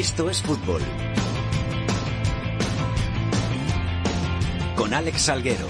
Esto es fútbol. Con Alex Salguero.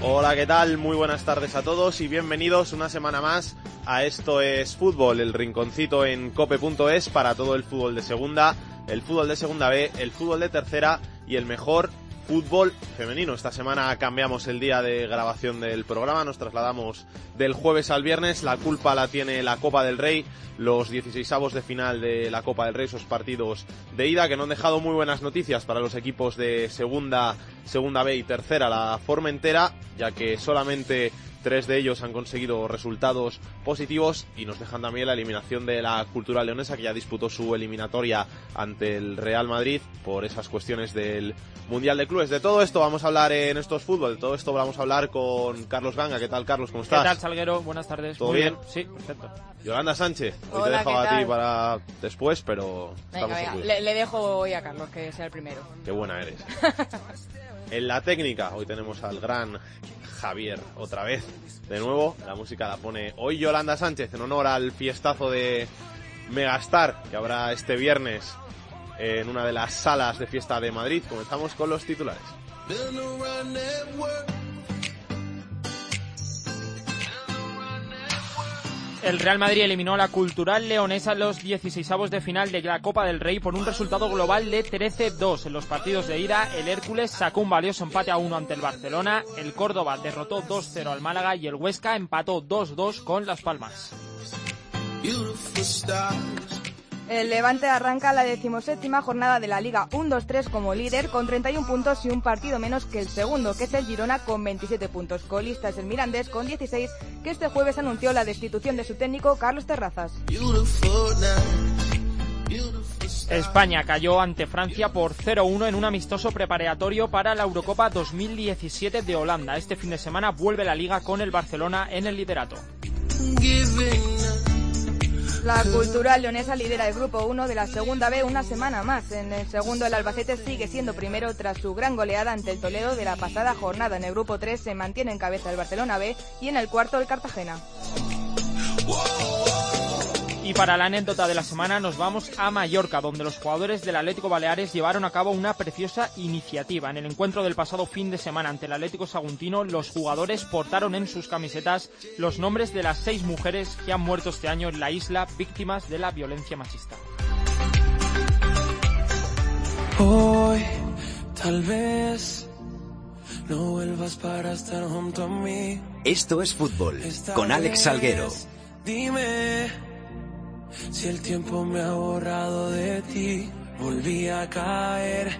Hola, ¿qué tal? Muy buenas tardes a todos y bienvenidos una semana más a Esto es Fútbol, el rinconcito en cope.es para todo el fútbol de segunda, el fútbol de segunda B, el fútbol de tercera y el mejor fútbol femenino. Esta semana cambiamos el día de grabación del programa, nos trasladamos del jueves al viernes. La culpa la tiene la Copa del Rey, los 16avos de final de la Copa del Rey, esos partidos de ida que no han dejado muy buenas noticias para los equipos de segunda, segunda B y tercera, la forma entera, ya que solamente Tres de ellos han conseguido resultados positivos y nos dejan también la eliminación de la Cultura Leonesa que ya disputó su eliminatoria ante el Real Madrid por esas cuestiones del Mundial de Clubes. De todo esto vamos a hablar en estos fútbol, de todo esto vamos a hablar con Carlos Ganga. ¿Qué tal, Carlos? ¿Cómo estás? ¿Qué tal, Salguero? Buenas tardes. ¿Todo bien? Sí, perfecto. Yolanda Sánchez, hoy Hola, te dejo ¿qué a ti para después, pero Venga, estamos venga. Le, le dejo hoy a Carlos que sea el primero. Qué buena eres. En la técnica, hoy tenemos al gran Javier otra vez. De nuevo, la música la pone hoy Yolanda Sánchez en honor al fiestazo de Megastar que habrá este viernes en una de las salas de fiesta de Madrid. Comenzamos con los titulares. El Real Madrid eliminó a la Cultural Leonesa en los 16avos de final de la Copa del Rey por un resultado global de 13-2. En los partidos de ida, el Hércules sacó un valioso empate a 1 ante el Barcelona, el Córdoba derrotó 2-0 al Málaga y el Huesca empató 2-2 con Las Palmas. El Levante arranca la decimoséptima jornada de la Liga 1-2-3 como líder con 31 puntos y un partido menos que el segundo, que es el Girona con 27 puntos. Colista es el Mirandés con 16, que este jueves anunció la destitución de su técnico Carlos Terrazas. España cayó ante Francia por 0-1 en un amistoso preparatorio para la Eurocopa 2017 de Holanda. Este fin de semana vuelve la liga con el Barcelona en el liderato. La Cultural Leonesa lidera el grupo 1 de la segunda B una semana más. En el segundo, el Albacete sigue siendo primero tras su gran goleada ante el Toledo de la pasada jornada. En el grupo 3 se mantiene en cabeza el Barcelona B y en el cuarto el Cartagena. Y para la anécdota de la semana nos vamos a Mallorca, donde los jugadores del Atlético Baleares llevaron a cabo una preciosa iniciativa. En el encuentro del pasado fin de semana ante el Atlético Saguntino, los jugadores portaron en sus camisetas los nombres de las seis mujeres que han muerto este año en la isla víctimas de la violencia machista. Hoy, tal vez, no vuelvas para estar junto a mí. Esto es fútbol. Esta Con Alex vez, Salguero. Dime si el tiempo me ha borrado de ti. Volví a caer,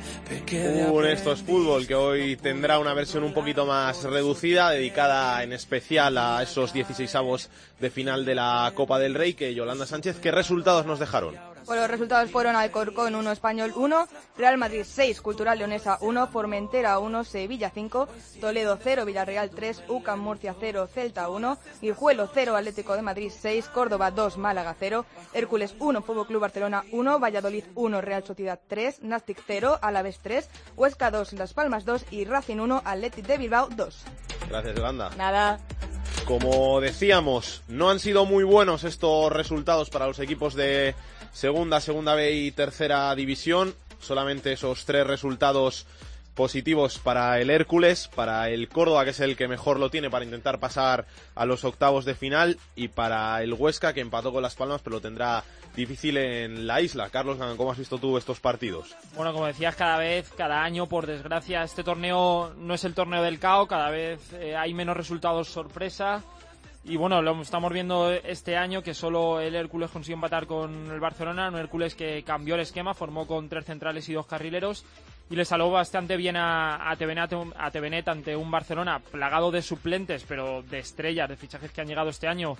Un Esto es. Fútbol que hoy tendrá una versión un poquito más reducida, dedicada en especial a esos 16avos de final de la Copa del Rey. Que Yolanda Sánchez, ¿qué resultados nos dejaron? Pues los resultados fueron Alcorcón 1, Español 1, Real Madrid 6, Cultural Leonesa 1, Formentera 1, Sevilla 5, Toledo 0, Villarreal 3, UCAM Murcia 0, Celta 1, Guijuelo 0, Atlético de Madrid 6, Córdoba 2, Málaga 0, Hércules 1, Fútbol Club Barcelona 1, Valladolid 1, Real Sociedad 3, Nastic 0, Alavés 3, Huesca 2, Las Palmas 2 y Racing 1, Athletic de Bilbao 2. Gracias, Yolanda. Nada. Como decíamos, no han sido muy buenos estos resultados para los equipos de segunda, segunda B y tercera división. Solamente esos tres resultados positivos para el Hércules, para el Córdoba, que es el que mejor lo tiene para intentar pasar a los octavos de final, y para el Huesca, que empató con Las Palmas, pero lo tendrá difícil en la isla. Carlos, ¿cómo has visto tú estos partidos? Bueno, como decías, cada vez, cada año, por desgracia, este torneo no es el torneo del caos, cada vez eh, hay menos resultados sorpresa. Y bueno, lo estamos viendo este año que solo el Hércules consiguió empatar con el Barcelona, un Hércules que cambió el esquema, formó con tres centrales y dos carrileros y le salvó bastante bien a, Tevenet, ante un Barcelona plagado de suplentes, pero de estrellas, de fichajes que han llegado este año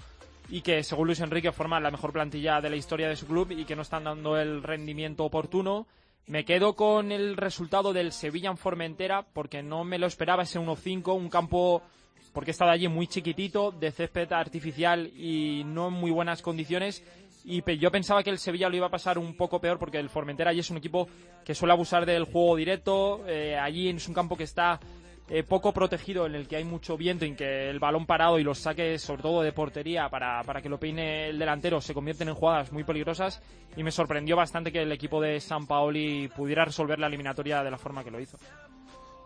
y que según Luis Enrique forman la mejor plantilla de la historia de su club y que no están dando el rendimiento oportuno. Me quedo con el resultado del Sevilla en Formentera porque no me lo esperaba ese 1-5, un campo porque he estado allí muy chiquitito, de césped artificial y no en muy buenas condiciones. Y yo pensaba que el Sevilla lo iba a pasar un poco peor porque el Formentera allí es un equipo que suele abusar del juego directo. eh, allí es un campo que está eh, poco protegido en el que hay mucho viento y que el balón parado y los saques, sobre todo de portería, para, para que lo peine el delantero, se convierten en jugadas muy peligrosas. Y me sorprendió bastante que el equipo de San Paoli pudiera resolver la eliminatoria de la forma que lo hizo.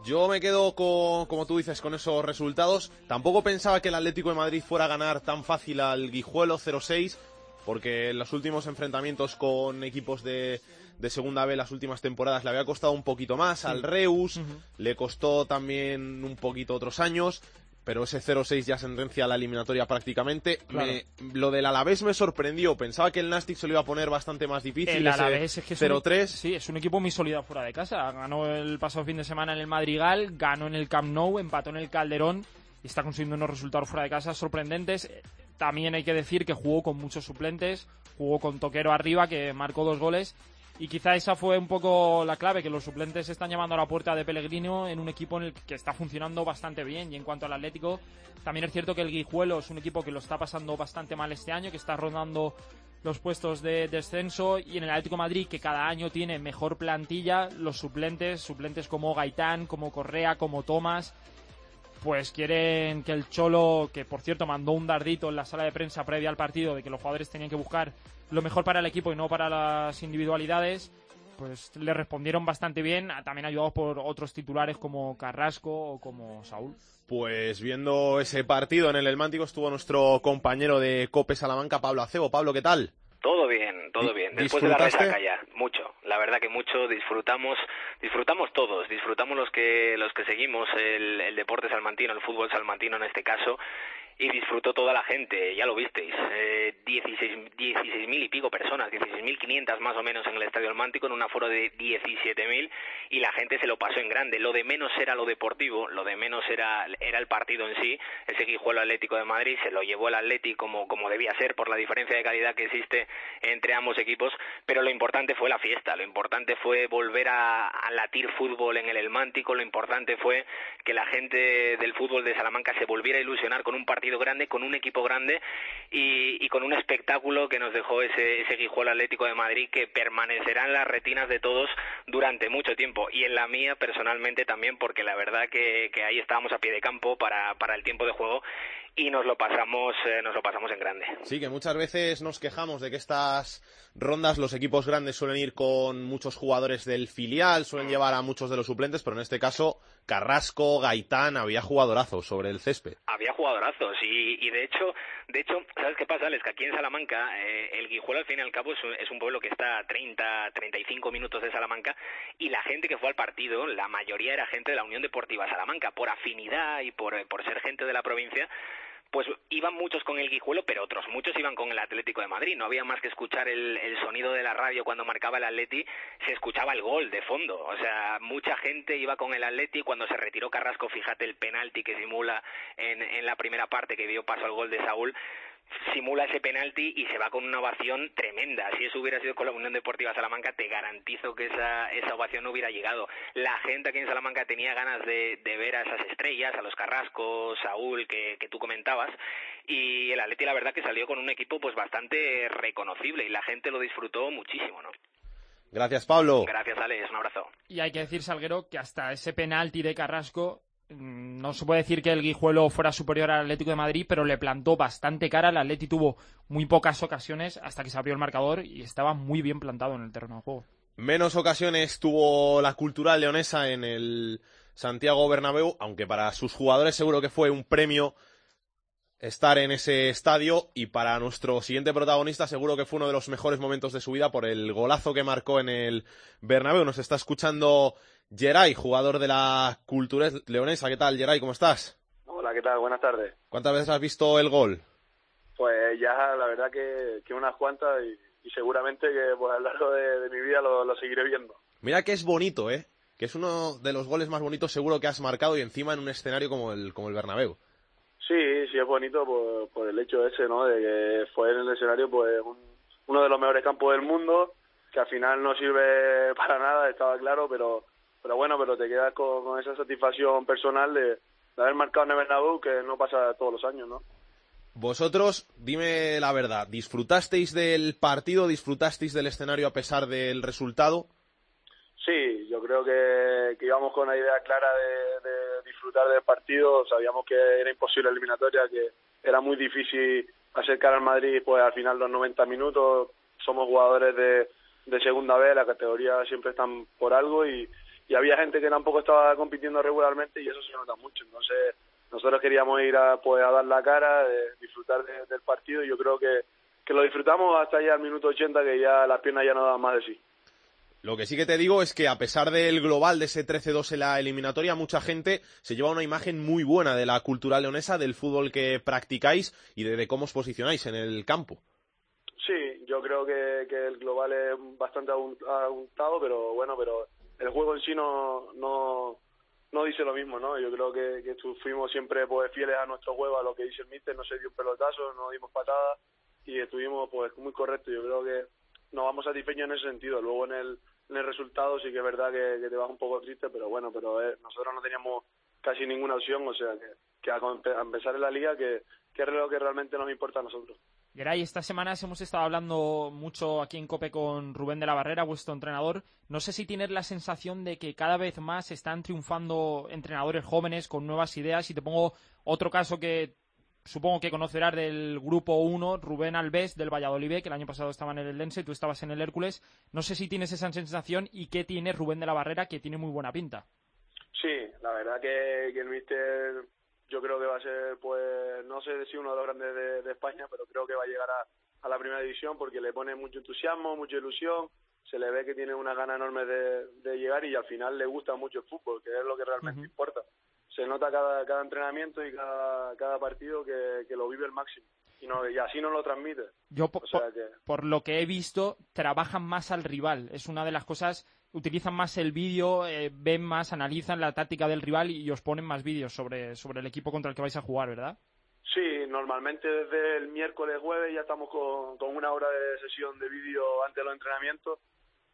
Yo me quedo con, como tú dices, con esos resultados. Tampoco pensaba que el Atlético de Madrid fuera a ganar tan fácil al Guijuelo 0-6, porque en los últimos enfrentamientos con equipos de, de segunda B las últimas temporadas le había costado un poquito más. Al Reus le costó también un poquito otros años pero ese 0-6 ya sentencia la eliminatoria prácticamente. Me- lo del Alavés me sorprendió. Pensaba que el Nastic se lo iba a poner bastante más difícil. El Alavés es que es un- 0-3. Sí, es un equipo muy sólido fuera de casa. Ganó el pasado fin de semana en el Madrigal, ganó en el Camp Nou, empató en el Calderón y está consiguiendo unos resultados fuera de casa sorprendentes. También hay que decir que jugó con muchos suplentes, jugó con Toquero arriba que marcó dos goles y quizá esa fue un poco la clave, que los suplentes están llamando a la puerta de Pellegrino en un equipo en el que está funcionando bastante bien. Y en cuanto al Atlético, también es cierto que el Guijuelo es un equipo que lo está pasando bastante mal este año, que está rondando los puestos de descenso y en el Atlético Madrid que cada año tiene mejor plantilla, los suplentes, suplentes como Gaitán, como Correa, como Tomás, pues quieren que el Cholo, que por cierto mandó un dardito en la sala de prensa previa al partido de que los jugadores tenían que buscar lo mejor para el equipo y no para las individualidades, pues le respondieron bastante bien, también ayudados por otros titulares como Carrasco o como Saúl. Pues viendo ese partido en el Elmántico estuvo nuestro compañero de Cope Salamanca, Pablo Acebo. Pablo, ¿qué tal? Todo bien, todo bien. Después de la resaca ya, mucho. La verdad que mucho. Disfrutamos, disfrutamos todos. Disfrutamos los que los que seguimos el, el deporte salmantino, el fútbol salmantino en este caso. Y disfrutó toda la gente, ya lo visteis. Eh, 16 16.000 y pico personas, 16.500 más o menos en el Estadio Almántico, en un aforo de 17.000 y la gente se lo pasó en grande. Lo de menos era lo deportivo, lo de menos era, era el partido en sí. Ese Guijuelo Atlético de Madrid se lo llevó el Atleti como, como debía ser por la diferencia de calidad que existe entre ambos equipos, pero lo importante fue la fiesta, lo importante fue volver a, a latir fútbol en el Elmántico, lo importante fue que la gente del fútbol de Salamanca se volviera a ilusionar con un partido grande, con un equipo grande y, y con un espectáculo que nos dejó ese, ese Guijuelo Atlético de Madrid que permanecerá en las retinas de todos durante mucho tiempo. Y en la mía personalmente también porque la verdad que, que ahí estábamos a pie de campo para, para el tiempo de juego y nos lo pasamos eh, nos lo pasamos en grande. Sí, que muchas veces nos quejamos de que estas rondas los equipos grandes suelen ir con muchos jugadores del filial, suelen llevar a muchos de los suplentes, pero en este caso Carrasco, Gaitán, había jugadorazos sobre el césped. Había jugadorazos y, y de hecho, de hecho, ¿sabes qué pasa, Alex? Que aquí en Salamanca, eh, el Guijuelo al fin y al cabo es un, es un pueblo que está a 30, 35 minutos de Salamanca y la gente que fue al partido, la mayoría era gente de la Unión Deportiva Salamanca, por afinidad y por, por ser gente de la provincia, pues iban muchos con el Guijuelo, pero otros muchos iban con el Atlético de Madrid. No había más que escuchar el, el sonido de la radio cuando marcaba el Atleti, se escuchaba el gol de fondo. O sea, mucha gente iba con el Atleti. Cuando se retiró Carrasco, fíjate el penalti que simula en, en la primera parte que dio paso al gol de Saúl simula ese penalti y se va con una ovación tremenda. Si eso hubiera sido con la Unión Deportiva Salamanca, te garantizo que esa, esa ovación no hubiera llegado. La gente aquí en Salamanca tenía ganas de, de ver a esas estrellas, a los Carrascos, Saúl, que, que tú comentabas, y el Atleti la verdad que salió con un equipo pues bastante reconocible y la gente lo disfrutó muchísimo, ¿no? Gracias, Pablo. Gracias, Alex, un abrazo. Y hay que decir, Salguero, que hasta ese penalti de Carrasco no se puede decir que el Guijuelo fuera superior al Atlético de Madrid, pero le plantó bastante cara. El Atleti tuvo muy pocas ocasiones hasta que se abrió el marcador y estaba muy bien plantado en el terreno de juego. Menos ocasiones tuvo la cultural leonesa en el Santiago Bernabéu, aunque para sus jugadores seguro que fue un premio estar en ese estadio y para nuestro siguiente protagonista seguro que fue uno de los mejores momentos de su vida por el golazo que marcó en el Bernabéu. Nos está escuchando Geray, jugador de la cultura leonesa. ¿Qué tal, Geray? ¿Cómo estás? Hola, ¿qué tal? Buenas tardes. ¿Cuántas veces has visto el gol? Pues ya la verdad que, que unas cuantas y, y seguramente que pues, a lo largo de, de mi vida lo, lo seguiré viendo. Mira que es bonito, ¿eh? Que es uno de los goles más bonitos seguro que has marcado y encima en un escenario como el, como el Bernabéu. Sí, sí es bonito por, por el hecho ese, ¿no? De que fue en el escenario pues un- uno de los mejores campos del mundo, que al final no sirve para nada, estaba claro, pero pero bueno, pero te quedas con, con esa satisfacción personal de, de haber marcado en el Bernabéu, que no pasa todos los años, ¿no? Vosotros, dime la verdad, ¿disfrutasteis del partido, disfrutasteis del escenario a pesar del resultado? Sí, yo creo que, que íbamos con la idea clara de, de disfrutar disfrutar del partido. Sabíamos que era imposible la eliminatoria, que era muy difícil acercar al Madrid pues al final los 90 minutos. Somos jugadores de, de segunda vez, la categoría siempre están por algo y, y había gente que tampoco estaba compitiendo regularmente y eso se nota mucho. Entonces nosotros queríamos ir a, pues, a dar la cara, disfrutar del partido y yo creo que, que lo disfrutamos hasta ya el minuto 80 que ya las piernas ya no dan más de sí. Lo que sí que te digo es que a pesar del global de ese 13-2 en la eliminatoria, mucha gente se lleva una imagen muy buena de la cultura leonesa, del fútbol que practicáis y de, cómo os posicionáis en el campo. Sí, yo creo que, que el global es bastante aguntado, pero bueno, pero el juego en sí no, no, no dice lo mismo, ¿no? Yo creo que, que fuimos siempre pues fieles a nuestro juego, a lo que dice el míster, no se dio un pelotazo, no dimos patadas y estuvimos pues muy correctos. Yo creo que nos vamos satisfechos en ese sentido. Luego en el en el resultado sí que es verdad que, te vas un poco triste, pero bueno, pero eh, nosotros no teníamos casi ninguna opción, o sea que, que a, empezar en la liga, que, que es lo que realmente nos importa a nosotros. Geray, estas semanas hemos estado hablando mucho aquí en COPE con Rubén de la Barrera, vuestro entrenador. No sé si tienes la sensación de que cada vez más están triunfando entrenadores jóvenes con nuevas ideas. Y te pongo otro caso que supongo que conocerás del grupo 1, Rubén Alves del Valladolid, que el año pasado estaba en el Lense y tú estabas en el Hércules. No sé si tienes esa sensación y qué tiene Rubén de la Barrera, que tiene muy buena pinta. Sí, la verdad que, el míster yo creo que va a ser, pues, no sé si uno de los grandes de, España, pero creo que va a llegar a, la primera división porque le pone mucho entusiasmo, mucha ilusión, se le ve que tiene una gana enorme de, llegar y al final le gusta mucho el fútbol, que es lo que realmente importa se nota cada, cada entrenamiento y cada, cada partido que, que lo vive el máximo. Y, no, y así no lo transmite. Yo, por, lo que he visto, trabajan más al rival. Es una de las cosas, utilizan más el vídeo, eh, ven más, analizan la táctica del rival y os ponen más vídeos sobre, sobre el equipo contra el que vais a jugar, ¿verdad? Sí, normalmente desde el miércoles, jueves ya estamos con, con una hora de sesión de vídeo antes de los entrenamientos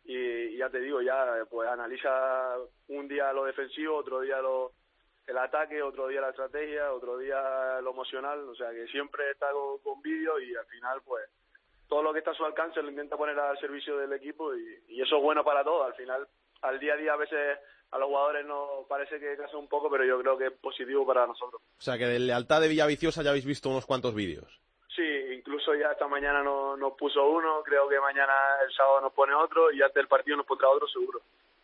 y, ya te digo, ya pues analiza un día lo defensivo, otro día lo, el ataque, otro día la estrategia, otro día lo emocional, o sea que siempre está con, con vídeo y al final pues todo lo que está a su alcance lo intenta poner al servicio del equipo y, eso es bueno para todos, al final al día a día a veces a los jugadores nos parece que casa un poco, pero yo creo que es positivo para nosotros. O sea que de lealtad de Villaviciosa ya habéis visto unos cuantos vídeos. Sí, incluso ya esta mañana nos, nos puso uno, creo que mañana el sábado nos pone otro y antes del partido nos pondrá otro seguro.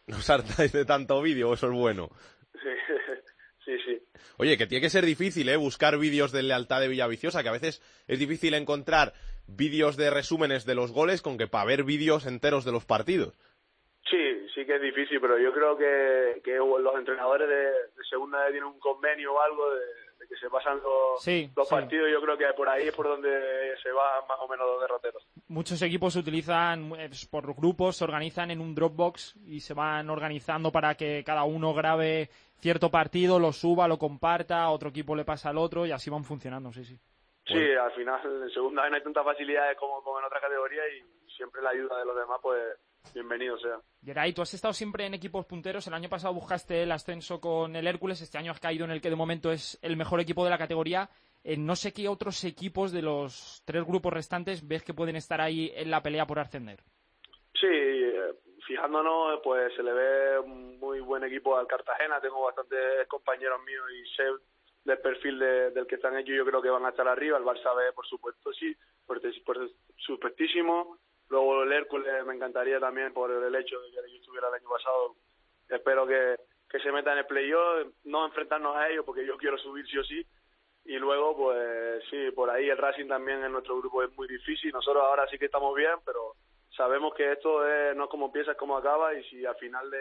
¿No os hartáis de tanto vídeo? Eso es bueno. Sí. Sí, sí. Oye, que tiene que ser difícil, ¿eh? Buscar vídeos de lealtad de Villaviciosa, que a veces es difícil encontrar vídeos de resúmenes de los goles con que para ver vídeos enteros de los partidos. Sí, sí que es difícil, pero yo creo que, que los entrenadores de, de segunda tienen un convenio o algo de, que se pasan los, los partidos, yo creo que por ahí es por donde se van más o menos los derroteros. Muchos equipos utilizan eh, por grupos, se organizan en un Dropbox y se van organizando para que cada uno grabe cierto partido, lo suba, lo comparta, otro equipo le pasa al otro y así van funcionando, sí, sí. Sí, al final en segunda no hay tantas facilidades como, como en otra categoría y siempre la ayuda de los demás pues bienvenido sea. Geray, tú has estado siempre en equipos punteros. El año pasado buscaste el ascenso con el Hércules. Este año has caído en el que de momento es el mejor equipo de la categoría. Eh, no sé qué otros equipos de los tres grupos restantes ves que pueden estar ahí en la pelea por ascender. Sí, fijándonos, pues se le ve un muy buen equipo al Cartagena. Tengo bastantes compañeros míos y sé del perfil del que están ellos. Yo creo que van a estar arriba. El Barça B, por supuesto, sí, por, por supuestísimo. Luego el Hércules me encantaría también por el hecho de que yo estuviera el año pasado. Espero que, que se meta en el playoff, no enfrentarnos a ellos porque yo quiero subir sí o sí. Y luego, pues sí, por ahí el Racing también en nuestro grupo es muy difícil. Nosotros ahora sí que estamos bien, pero sabemos que esto es, no es como empieza, es como acaba. Y si al final de,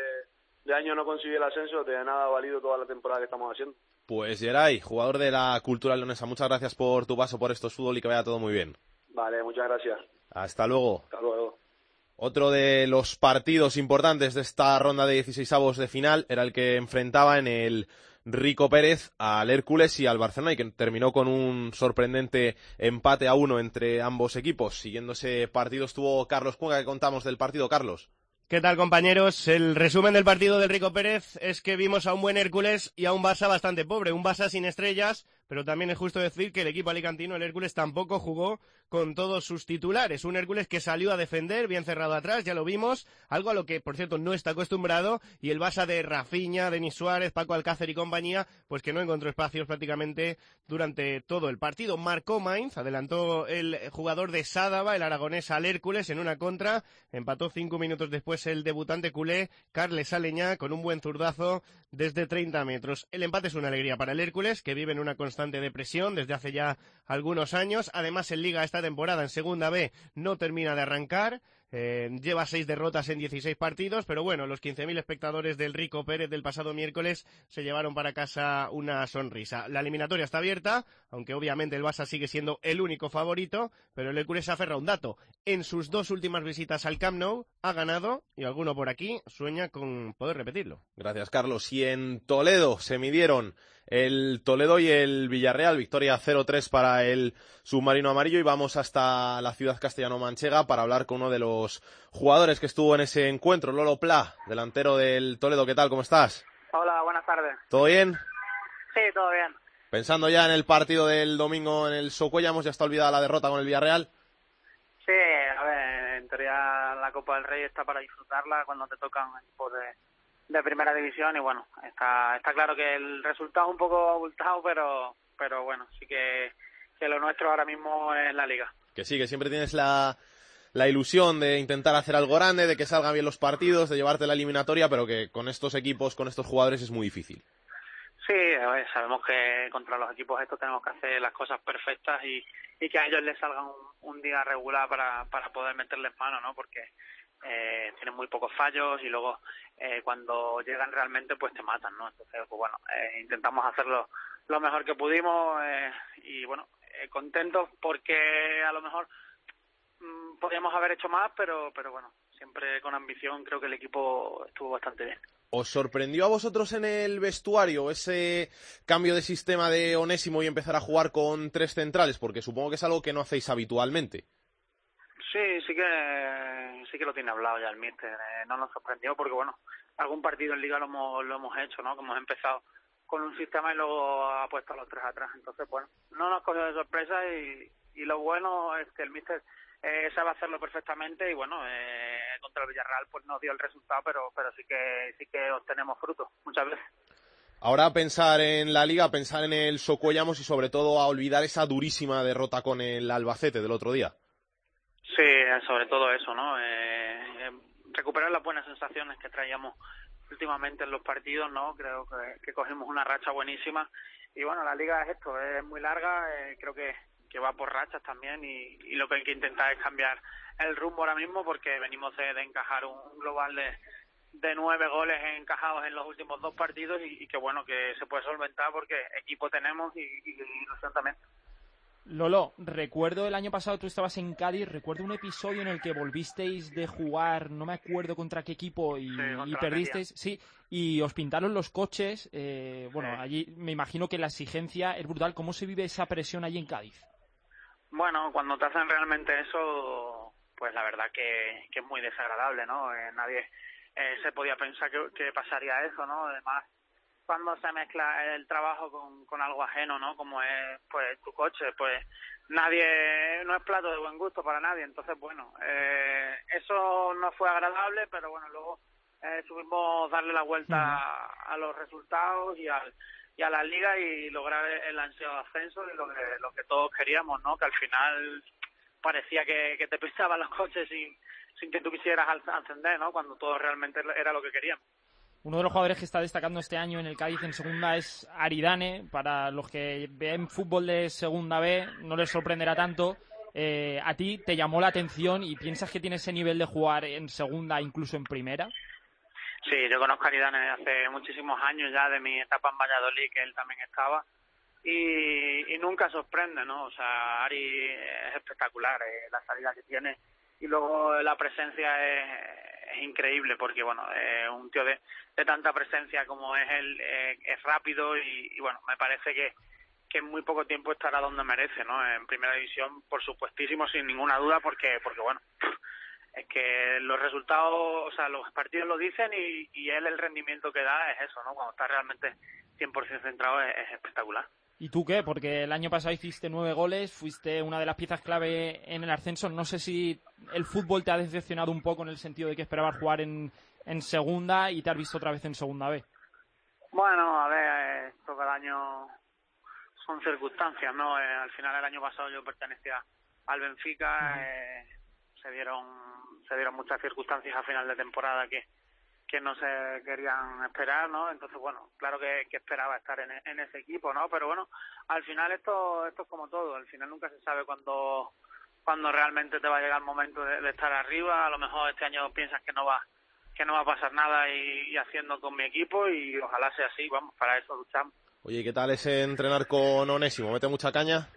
de año no consigue el ascenso, de nada ha valido toda la temporada que estamos haciendo. Pues Geray, jugador de la Cultura Leonesa, muchas gracias por tu paso por estos fútbol y que vaya todo muy bien. Vale, muchas gracias. Hasta luego. Hasta luego. Otro de los partidos importantes de esta ronda de 16 avos de final era el que enfrentaba en el Rico Pérez al Hércules y al Barcelona y que terminó con un sorprendente empate a uno entre ambos equipos. Siguiendo ese partido estuvo Carlos Cuenca, que contamos del partido, Carlos. ¿Qué tal, compañeros? El resumen del partido del Rico Pérez es que vimos a un buen Hércules y a un Barça bastante pobre. Un Barça sin estrellas, pero también es justo decir que el equipo alicantino, el Hércules, tampoco jugó con todos sus titulares. Un Hércules que salió a defender, bien cerrado atrás, ya lo vimos, algo a lo que, por cierto, no está acostumbrado, y el Basa de Rafiña, Denis Suárez, Paco Alcácer y compañía, pues que no encontró espacios prácticamente durante todo el partido. Marcó Mainz, adelantó el jugador de Sádava, el aragonés al Hércules, en una contra, empató cinco minutos después el debutante culé, Carles Aleñá, con un buen zurdazo desde 30 metros. El empate es una alegría para el Hércules, que vive en una constante depresión desde hace ya algunos años. Además, en Liga esta temporada, en Segunda B, no termina de arrancar. Eh, lleva seis derrotas en 16 partidos, pero bueno, los 15.000 espectadores del Rico Pérez del pasado miércoles se llevaron para casa una sonrisa. La eliminatoria está abierta, aunque obviamente el Barça sigue siendo el único favorito, pero el Hércules aferra un dato. En sus dos últimas visitas al Camp Nou ha ganado y alguno por aquí sueña con poder repetirlo. Gracias, Carlos. Y en Toledo se midieron el Toledo y el Villarreal. Victoria 0-3 para el submarino amarillo y vamos hasta la ciudad castellano-manchega para hablar con uno de los jugadores que estuvo en ese encuentro, Lolo Pla, delantero del Toledo. ¿Qué tal? ¿Cómo estás? Hola, buenas tardes. ¿Todo bien? Sí, todo bien. Pensando ya en el partido del domingo en el Socuellamos, ya está olvidada la derrota con el Villarreal. Sí, a ver, en teoría la Copa del Rey está para disfrutarla cuando te tocan equipos de, de primera división y bueno, está, está claro que el resultado es un poco abultado, pero, pero bueno, sí que, que lo nuestro ahora mismo es la liga. Que sí, que siempre tienes la, la ilusión de intentar hacer algo grande, de que salgan bien los partidos, de llevarte la eliminatoria, pero que con estos equipos, con estos jugadores es muy difícil. Sí, ver, sabemos que contra los equipos estos tenemos que hacer las cosas perfectas y, y que a ellos les salga un, un día regular para, para poder meterles mano, ¿no? Porque eh, tienen muy pocos fallos y luego eh, cuando llegan realmente pues te matan, ¿no? Entonces, pues bueno, eh, intentamos hacerlo lo mejor que pudimos eh, y bueno, eh, contentos porque a lo mejor mm, podríamos haber hecho más, pero, pero bueno, siempre con ambición creo que el equipo estuvo bastante bien. ¿Os sorprendió a vosotros en el vestuario ese cambio de sistema de Onésimo y empezar a jugar con tres centrales? Porque supongo que es algo que no hacéis habitualmente. Sí, sí que sí que lo tiene hablado ya el míster. Eh, no nos sorprendió porque bueno, algún partido en liga lo hemos lo hemos hecho, ¿no? Que hemos empezado con un sistema y luego ha puesto a los tres atrás. Entonces, bueno, no nos cogió de sorpresa y, lo bueno es que el míster eh, sabe hacerlo perfectamente y bueno, eh, contra el Villarreal pues no dio el resultado, pero pero sí que sí que obtenemos frutos muchas veces. Ahora pensar en la liga, pensar en el Socuellamos y sobre todo a olvidar esa durísima derrota con el Albacete del otro día. Sí, sobre todo eso, ¿no? Eh, recuperar las buenas sensaciones que traíamos últimamente en los partidos, ¿no? Creo que, que cogimos una racha buenísima y bueno, la liga es esto, es muy larga, eh, creo que, que va por rachas también y, y lo que hay que intentar es cambiar el rumbo ahora mismo porque venimos de, encajar un, global de, de nueve goles encajados en los últimos dos partidos y, y que bueno que se puede solventar porque equipo tenemos y, y ilusión también. Lolo, recuerdo el año pasado tú estabas en Cádiz, recuerdo un episodio en el que volvisteis de jugar, no me acuerdo contra qué equipo y, Sí, perdisteis, sí, y os pintaron los coches, eh, bueno, Sí. allí me imagino que la exigencia es brutal, ¿cómo se vive esa presión allí en Cádiz? Bueno, cuando te hacen realmente eso, pues la verdad que, que es muy desagradable, ¿no? Eh, nadie eh, se podía pensar que, que pasaría eso, ¿no? Además, cuando se mezcla el trabajo con, con algo ajeno, ¿no? Como es, pues, tu coche, pues nadie, no es plato de buen gusto para nadie. Entonces, bueno, eh, eso no fue agradable, pero bueno, luego eh, supimos darle la vuelta a, a los resultados y al y a la liga y lograr el ansiado ascenso y lo que, lo que todos queríamos, ¿no? Que al final parecía que, que te pisaban los coches sin, sin que tú quisieras ascender, ¿no? Cuando todo realmente era lo que queríamos. Uno de los jugadores que está destacando este año en el Cádiz en segunda es Aridane. Para los que ven fútbol de segunda B, no les sorprenderá tanto. Eh, ¿A ti te llamó la atención y piensas que tiene ese nivel de jugar en segunda, incluso en primera? Sí, yo conozco a Aridane hace muchísimos años ya de mi etapa en Valladolid, que él también estaba, y, y nunca sorprende, ¿no? O sea, Ari es espectacular, eh, la salida que tiene, y luego la presencia es, es increíble, porque, bueno, eh, un tío de, de tanta presencia como es él, eh, es rápido, y, bueno, me parece que, que en muy poco tiempo estará donde merece, ¿no? En primera división, por supuestísimo, sin ninguna duda, porque, porque bueno, es que los resultados, o sea, los partidos lo dicen y, y él el rendimiento que da es eso, ¿no? Cuando está realmente 100% centrado es, es espectacular. ¿Y tú qué? Porque el año pasado hiciste nueve goles, fuiste una de las piezas clave en el ascenso. No sé si el fútbol te ha decepcionado un poco en el sentido de que esperabas jugar en, en segunda y te has visto otra vez en segunda B. Bueno, a ver, esto cada año son circunstancias, ¿no? Eh, al final el año pasado yo pertenecía al Benfica, eh, se dieron se dieron muchas circunstancias a final de temporada que que no se querían esperar, ¿no? Entonces, bueno, claro que, que esperaba estar en, en, ese equipo, ¿no? Pero bueno, al final esto esto es como todo, al final nunca se sabe cuándo cuando realmente te va a llegar el momento de, de, estar arriba, a lo mejor este año piensas que no va que no va a pasar nada y, y haciendo con mi equipo y ojalá sea así, vamos, para eso luchamos. Oye, ¿qué tal ese entrenar con Onésimo? ¿Mete mucha caña?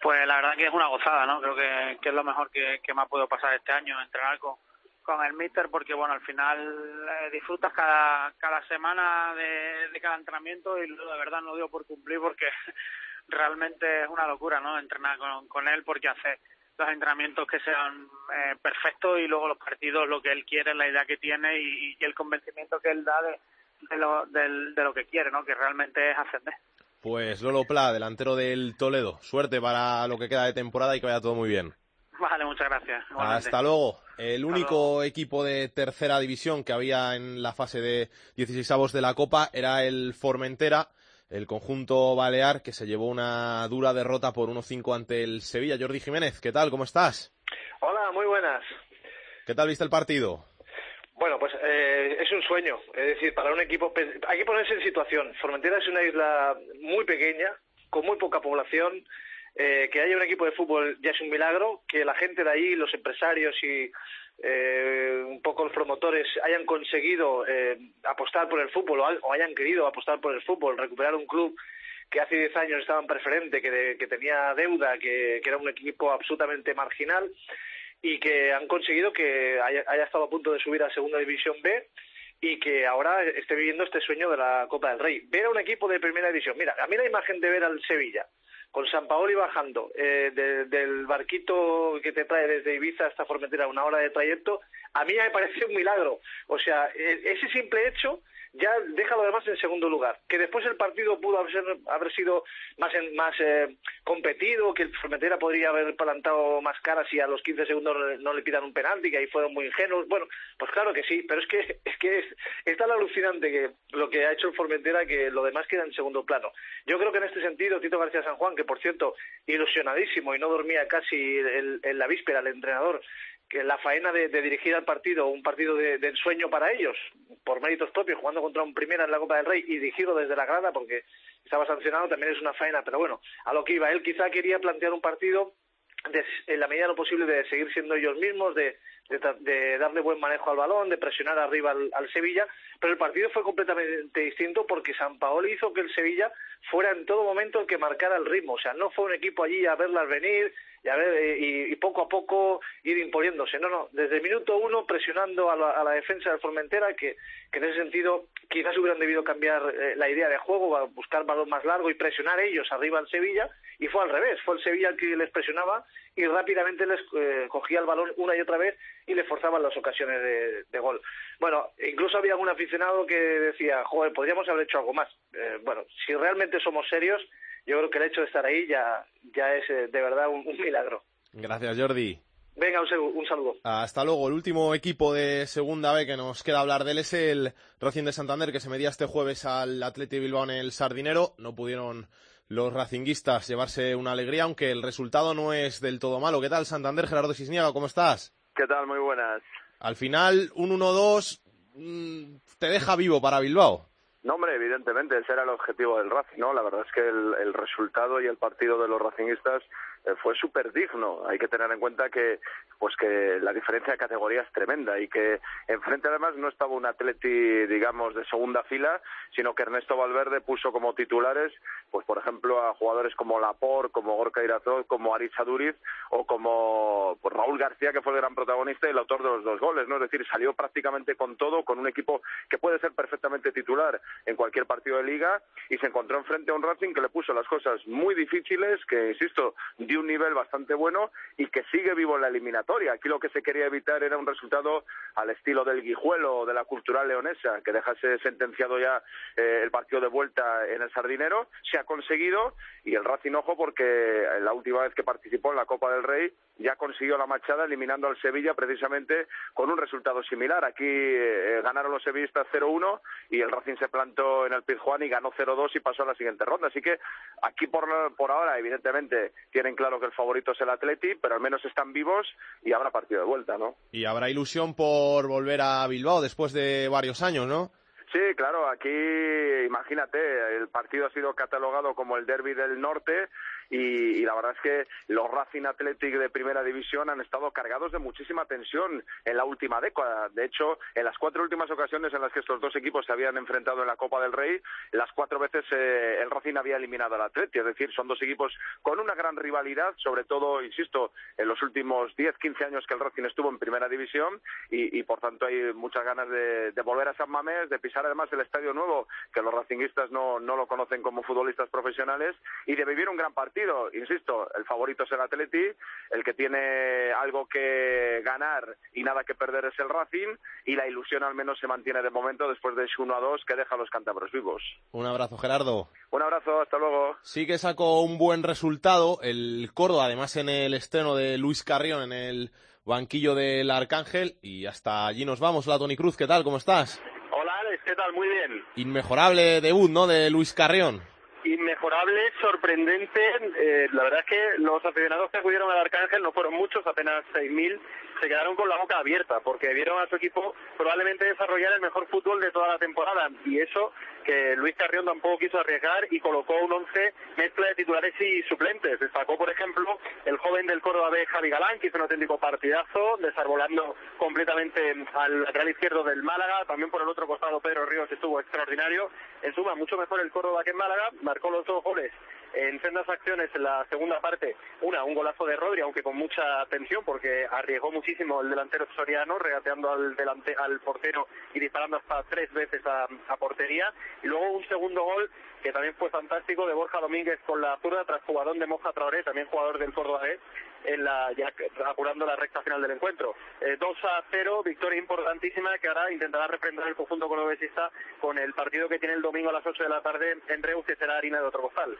Pues la verdad que es una gozada, ¿no? Creo que, que es lo mejor que, que me ha podido pasar este año, entrenar con, con el míster porque bueno al final eh, disfrutas cada cada semana de, cada entrenamiento y de verdad no dio por cumplir porque realmente es una locura no entrenar con, con él porque hace los entrenamientos que sean eh, perfectos y luego los partidos lo que él quiere la idea que tiene y, el convencimiento que él da de, de lo de, de lo que quiere no que realmente es ascender. Pues Lolo Pla delantero del Toledo. Suerte para lo que queda de temporada y que vaya todo muy bien Vale, muchas gracias. Igualmente. Hasta luego. El único luego. equipo de tercera división que había en la fase de 16avos de la Copa era el Formentera, el conjunto balear, que se llevó una dura derrota por 1-5 ante el Sevilla. Jordi Jiménez, ¿qué tal? ¿Cómo estás? Hola, muy buenas. ¿Qué tal viste el partido? Bueno, pues eh, es un sueño. Es decir, para un equipo hay que ponerse en situación. Formentera es una isla muy pequeña, con muy poca población eh, que haya un equipo de fútbol ya es un milagro, que la gente de ahí, los empresarios y eh, un poco los promotores hayan conseguido eh, apostar por el fútbol o, o, hayan querido apostar por el fútbol, recuperar un club que hace 10 años estaba en preferente, que, de, que tenía deuda, que, que, era un equipo absolutamente marginal y que han conseguido que haya, haya estado a punto de subir a Segunda División B y que ahora esté viviendo este sueño de la Copa del Rey. Ver a un equipo de primera división. Mira, a mí la imagen de ver al Sevilla con San Paoli bajando eh, de, del barquito que te trae desde Ibiza hasta Formentera una hora de trayecto, a mí me parece un milagro. O sea, e, ese simple hecho ya deja lo demás en segundo lugar. Que después el partido pudo haber, haber sido más, en, más eh, competido, que el Formentera podría haber plantado más caras si a los 15 segundos no le pidan un penalti, que ahí fueron muy ingenuos. Bueno, pues claro que sí, pero es que es que es, es tan alucinante que lo que ha hecho el Formentera que lo demás queda en segundo plano. Yo creo que en este sentido, Tito García San Juan, que por cierto, ilusionadísimo y no dormía casi en, en la víspera el entrenador, que la faena de, de, dirigir al partido, un partido de, ensueño para ellos, por méritos propios, jugando contra un primera en la Copa del Rey y dirigirlo desde la grada porque estaba sancionado, también es una faena, pero bueno, a lo que iba, él quizá quería plantear un partido de, en la medida de lo posible de seguir siendo ellos mismos, de, de, de, darle buen manejo al balón, de presionar arriba al, Sevilla, pero el partido fue completamente distinto porque San Paoli hizo que el Sevilla fuera en todo momento el que marcara el ritmo, o sea, no fue un equipo allí a verlas venir y, a ver, y, y poco a poco ir imponiéndose, no, no, desde el minuto uno presionando a la, a la defensa del Formentera, que, que en ese sentido quizás hubieran debido cambiar eh, la idea de juego, buscar balón más largo y presionar ellos arriba al Sevilla, y fue al revés, fue el Sevilla el que les presionaba y rápidamente les eh, cogía el balón una y otra vez y le forzaban las ocasiones de, de, gol. Bueno, incluso había algún aficionado que decía, joder, podríamos haber hecho algo más. Eh, bueno, si realmente somos serios, yo creo que el hecho de estar ahí ya, ya es eh, de verdad un, un, milagro. Gracias, Jordi. Venga, un, un, saludo. Hasta luego. El último equipo de Segunda B que nos queda hablar de él es el Racing de Santander, que se medía este jueves al Atleti Bilbao en el Sardinero. No pudieron los racinguistas llevarse una alegría, aunque el resultado no es del todo malo. ¿Qué tal, Santander? Gerardo Cisniega, ¿cómo estás? ¿Qué tal? Muy buenas. Al final, un 1-2 mmm, te deja vivo para Bilbao. No, hombre, evidentemente, ese era el objetivo del Racing, ¿no? La verdad es que el, el resultado y el partido de los racinguistas fue súper digno. Hay que tener en cuenta que, pues que la diferencia de categoría es tremenda y que enfrente además no estaba un Atleti, digamos, de segunda fila, sino que Ernesto Valverde puso como titulares, pues por ejemplo, a jugadores como Lapor, como Gorka Irazot, como Aritz Duriz o como pues, Raúl García, que fue el gran protagonista y el autor de los dos goles, ¿no? Es decir, salió prácticamente con todo, con un equipo que puede ser perfectamente titular en cualquier partido de liga y se encontró enfrente a un Racing que le puso las cosas muy difíciles, que insisto, de un nivel bastante bueno y que sigue vivo en la eliminatoria. Aquí lo que se quería evitar era un resultado al estilo del Guijuelo o de la cultural leonesa, que dejase sentenciado ya eh, el partido de vuelta en el Sardinero. Se ha conseguido y el Racing ojo porque la última vez que participó en la Copa del Rey ya consiguió la machada eliminando al Sevilla precisamente con un resultado similar. Aquí eh, ganaron los sevillistas 0-1 y el Racing se plantó en el Pizjuán y ganó 0-2 y pasó a la siguiente ronda. Así que aquí por, por ahora, evidentemente, tienen claro que el favorito es el Atleti, pero al menos están vivos y habrá partido de vuelta, ¿no? Y habrá ilusión por volver a Bilbao después de varios años, ¿no? Sí, claro, aquí imagínate, el partido ha sido catalogado como el derby del norte y, y, la verdad es que los Racing Athletic de primera división han estado cargados de muchísima tensión en la última década. De hecho, en las cuatro últimas ocasiones en las que estos dos equipos se habían enfrentado en la Copa del Rey, las cuatro veces eh, el Racing había eliminado al Atleti. Es decir, son dos equipos con una gran rivalidad, sobre todo, insisto, en los últimos 10, 15 años que el Racing estuvo en primera división y, por tanto hay muchas ganas de, de, volver a San Mamés, de pisar además el estadio nuevo, que los racinguistas no, no lo conocen como futbolistas profesionales, y de vivir un gran partido Insisto, el favorito es el Atleti, el que tiene algo que ganar y nada que perder es el Racing, y la ilusión al menos se mantiene de momento después de ese 1 a 2 que deja a los cántabros vivos. Un abrazo, Gerardo. Un abrazo, hasta luego. Sí que sacó un buen resultado el Córdoba, además en el estreno de Luis Carrión en el banquillo del Arcángel, y hasta allí nos vamos. Hola, Tony Cruz, ¿qué tal? ¿Cómo estás? Hola, Alex, ¿qué tal? Muy bien. Inmejorable debut, ¿no?, de Luis Carrión inmejorable, sorprendente. Eh, la verdad es que los aficionados que acudieron al Arcángel no fueron muchos, apenas 6.000, se quedaron con la boca abierta porque vieron a su equipo probablemente desarrollar el mejor fútbol de toda la temporada y eso que Luis Carrión tampoco quiso arriesgar y colocó un once mezcla de titulares y suplentes. Destacó, por ejemplo, el joven del Córdoba B, Javi Galán, que hizo un auténtico partidazo, desarbolando completamente al lateral izquierdo del Málaga. También por el otro costado, Pedro Ríos estuvo extraordinario. En suma, mucho mejor el Córdoba que en Málaga. Marcó los dos goles en sendas acciones en la segunda parte. Una, un golazo de Rodri, aunque con mucha tensión, porque arriesgó muchísimo el delantero soriano, regateando al, delante, al portero y disparando hasta tres veces a, portería. Y luego un segundo gol que también fue fantástico de Borja Domínguez con la zurda tras jugador de Moja Traoré, también jugador del Córdoba B, en la, ya apurando la recta final del encuentro. Eh, 2 a 0, victoria importantísima que ahora intentará refrendar el conjunto cordobesista con el partido que tiene el domingo a las 8 de la tarde en Reus, que será harina de otro costal.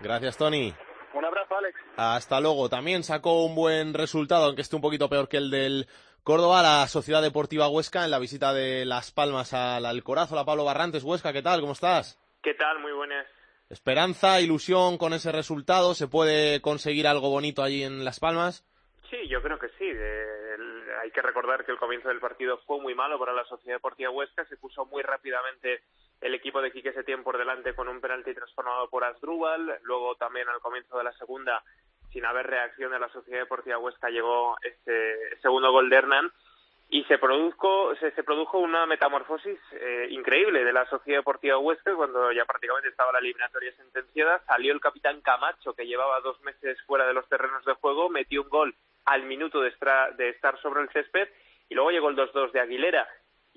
Gracias, Tony. Un abrazo, Alex. Hasta luego. También sacó un buen resultado, aunque esté un poquito peor que el del Córdoba, la Sociedad Deportiva Huesca en la visita de Las Palmas al Alcoraz. Hola, Pablo Barrantes. Huesca, ¿qué tal? ¿Cómo estás? ¿Qué tal? Muy buenas. ¿Esperanza, ilusión con ese resultado? ¿Se puede conseguir algo bonito allí en Las Palmas? Sí, yo creo que sí. Eh, el, hay que recordar que el comienzo del partido fue muy malo para la Sociedad Deportiva Huesca. Se puso muy rápidamente el equipo de Quique Setién por delante con un penalti transformado por Asdrúbal. Luego también al comienzo de la segunda, sin haber reacción de la Sociedad Deportiva Huesca, llegó ese segundo gol de Hernán y se produjo, se, se produjo una metamorfosis eh, increíble de la Sociedad Deportiva Huesca cuando ya prácticamente estaba la eliminatoria sentenciada. Salió el capitán Camacho, que llevaba dos meses fuera de los terrenos de juego, metió un gol al minuto de, de estar sobre el césped y luego llegó el 2-2 de Aguilera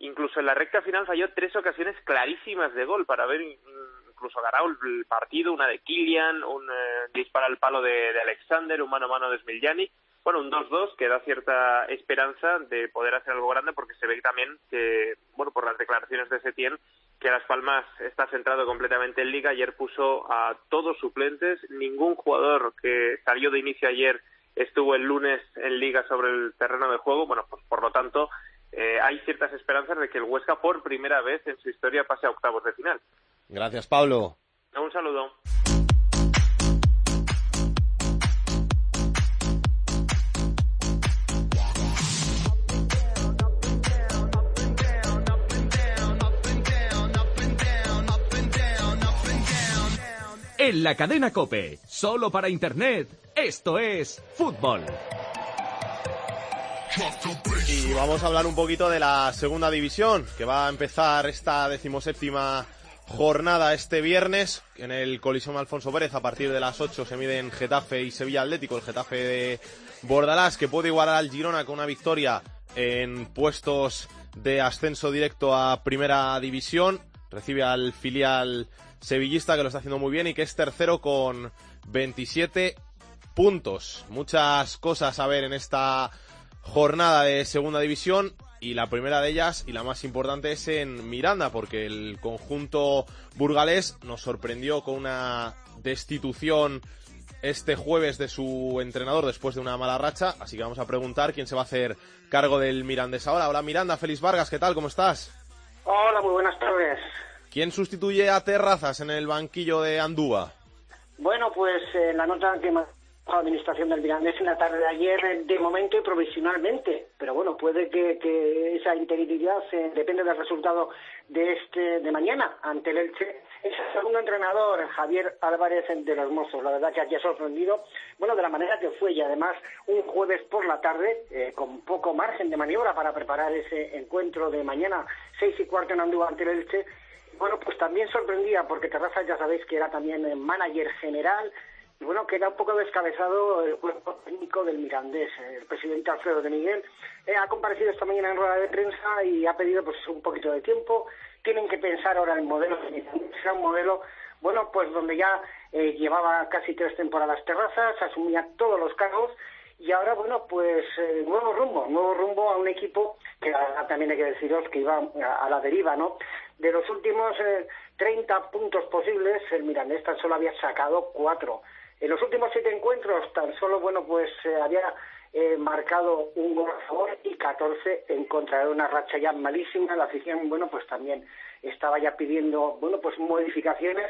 incluso en la recta final falló tres ocasiones clarísimas de gol para haber incluso ganado el partido, una de Kilian, un eh, disparo al palo de, de, Alexander, un mano a mano de Smiljani. Bueno, un 2-2 que da cierta esperanza de poder hacer algo grande porque se ve también que, bueno, por las declaraciones de Setién, que Las Palmas está centrado completamente en Liga. Ayer puso a todos suplentes. Ningún jugador que salió de inicio ayer estuvo el lunes en Liga sobre el terreno de juego. Bueno, pues por lo tanto, eh, hay ciertas esperanzas de que el Huesca por primera vez en su historia pase a octavos de final. Gracias, Pablo. Un saludo. En la cadena Cope, solo para Internet, esto es fútbol. Y vamos a hablar un poquito de la segunda división, que va a empezar esta decimoséptima jornada este viernes en el Coliseum Alfonso Pérez. A partir de las 8 se miden Getafe y Sevilla Atlético. El Getafe de Bordalás, que puede igualar al Girona con una victoria en puestos de ascenso directo a primera división. Recibe al filial sevillista que lo está haciendo muy bien y que es tercero con 27 puntos. Muchas cosas a ver en esta jornada de segunda división y la primera de ellas y la más importante es en Miranda porque el conjunto burgalés nos sorprendió con una destitución este jueves de su entrenador después de una mala racha, así que vamos a preguntar quién se va a hacer cargo del Mirandés ahora. Hola Miranda, Félix Vargas, ¿qué tal? ¿Cómo estás? Hola, muy buenas tardes. ¿Quién sustituye a Terrazas en el banquillo de Andúa? Bueno, pues eh, la nota que la administración del Mirandés en la tarde de ayer, de momento y provisionalmente. Pero bueno, puede que, esa integridad eh, depende del resultado de este de mañana ante el Elche. Es el segundo entrenador, Javier Álvarez de los Mozos. La verdad que aquí ha sorprendido, bueno, de la manera que fue y además un jueves por la tarde, eh, con poco margen de maniobra para preparar ese encuentro de mañana, seis y cuarto en Andúa ante el Elche. Bueno, pues también sorprendía porque Terraza ya sabéis que era también eh, manager general, y bueno, queda un poco descabezado el cuerpo técnico del Mirandés. El presidente Alfredo de Miguel eh, ha comparecido esta mañana en rueda de prensa y ha pedido pues un poquito de tiempo. Tienen que pensar ahora el modelo. Será un modelo, bueno, pues donde ya eh, llevaba casi tres temporadas terrazas, asumía todos los cargos y ahora, bueno, pues eh, nuevo rumbo, nuevo rumbo a un equipo que también hay que deciros que iba a, la deriva, ¿no? De los últimos 30 puntos posibles, el Mirandés tan solo había sacado cuatro. En los últimos siete encuentros tan solo, bueno, pues se había eh, marcado un gol a favor y 14 en contra de una racha ya malísima. La afición, bueno, pues también estaba ya pidiendo, bueno, pues modificaciones.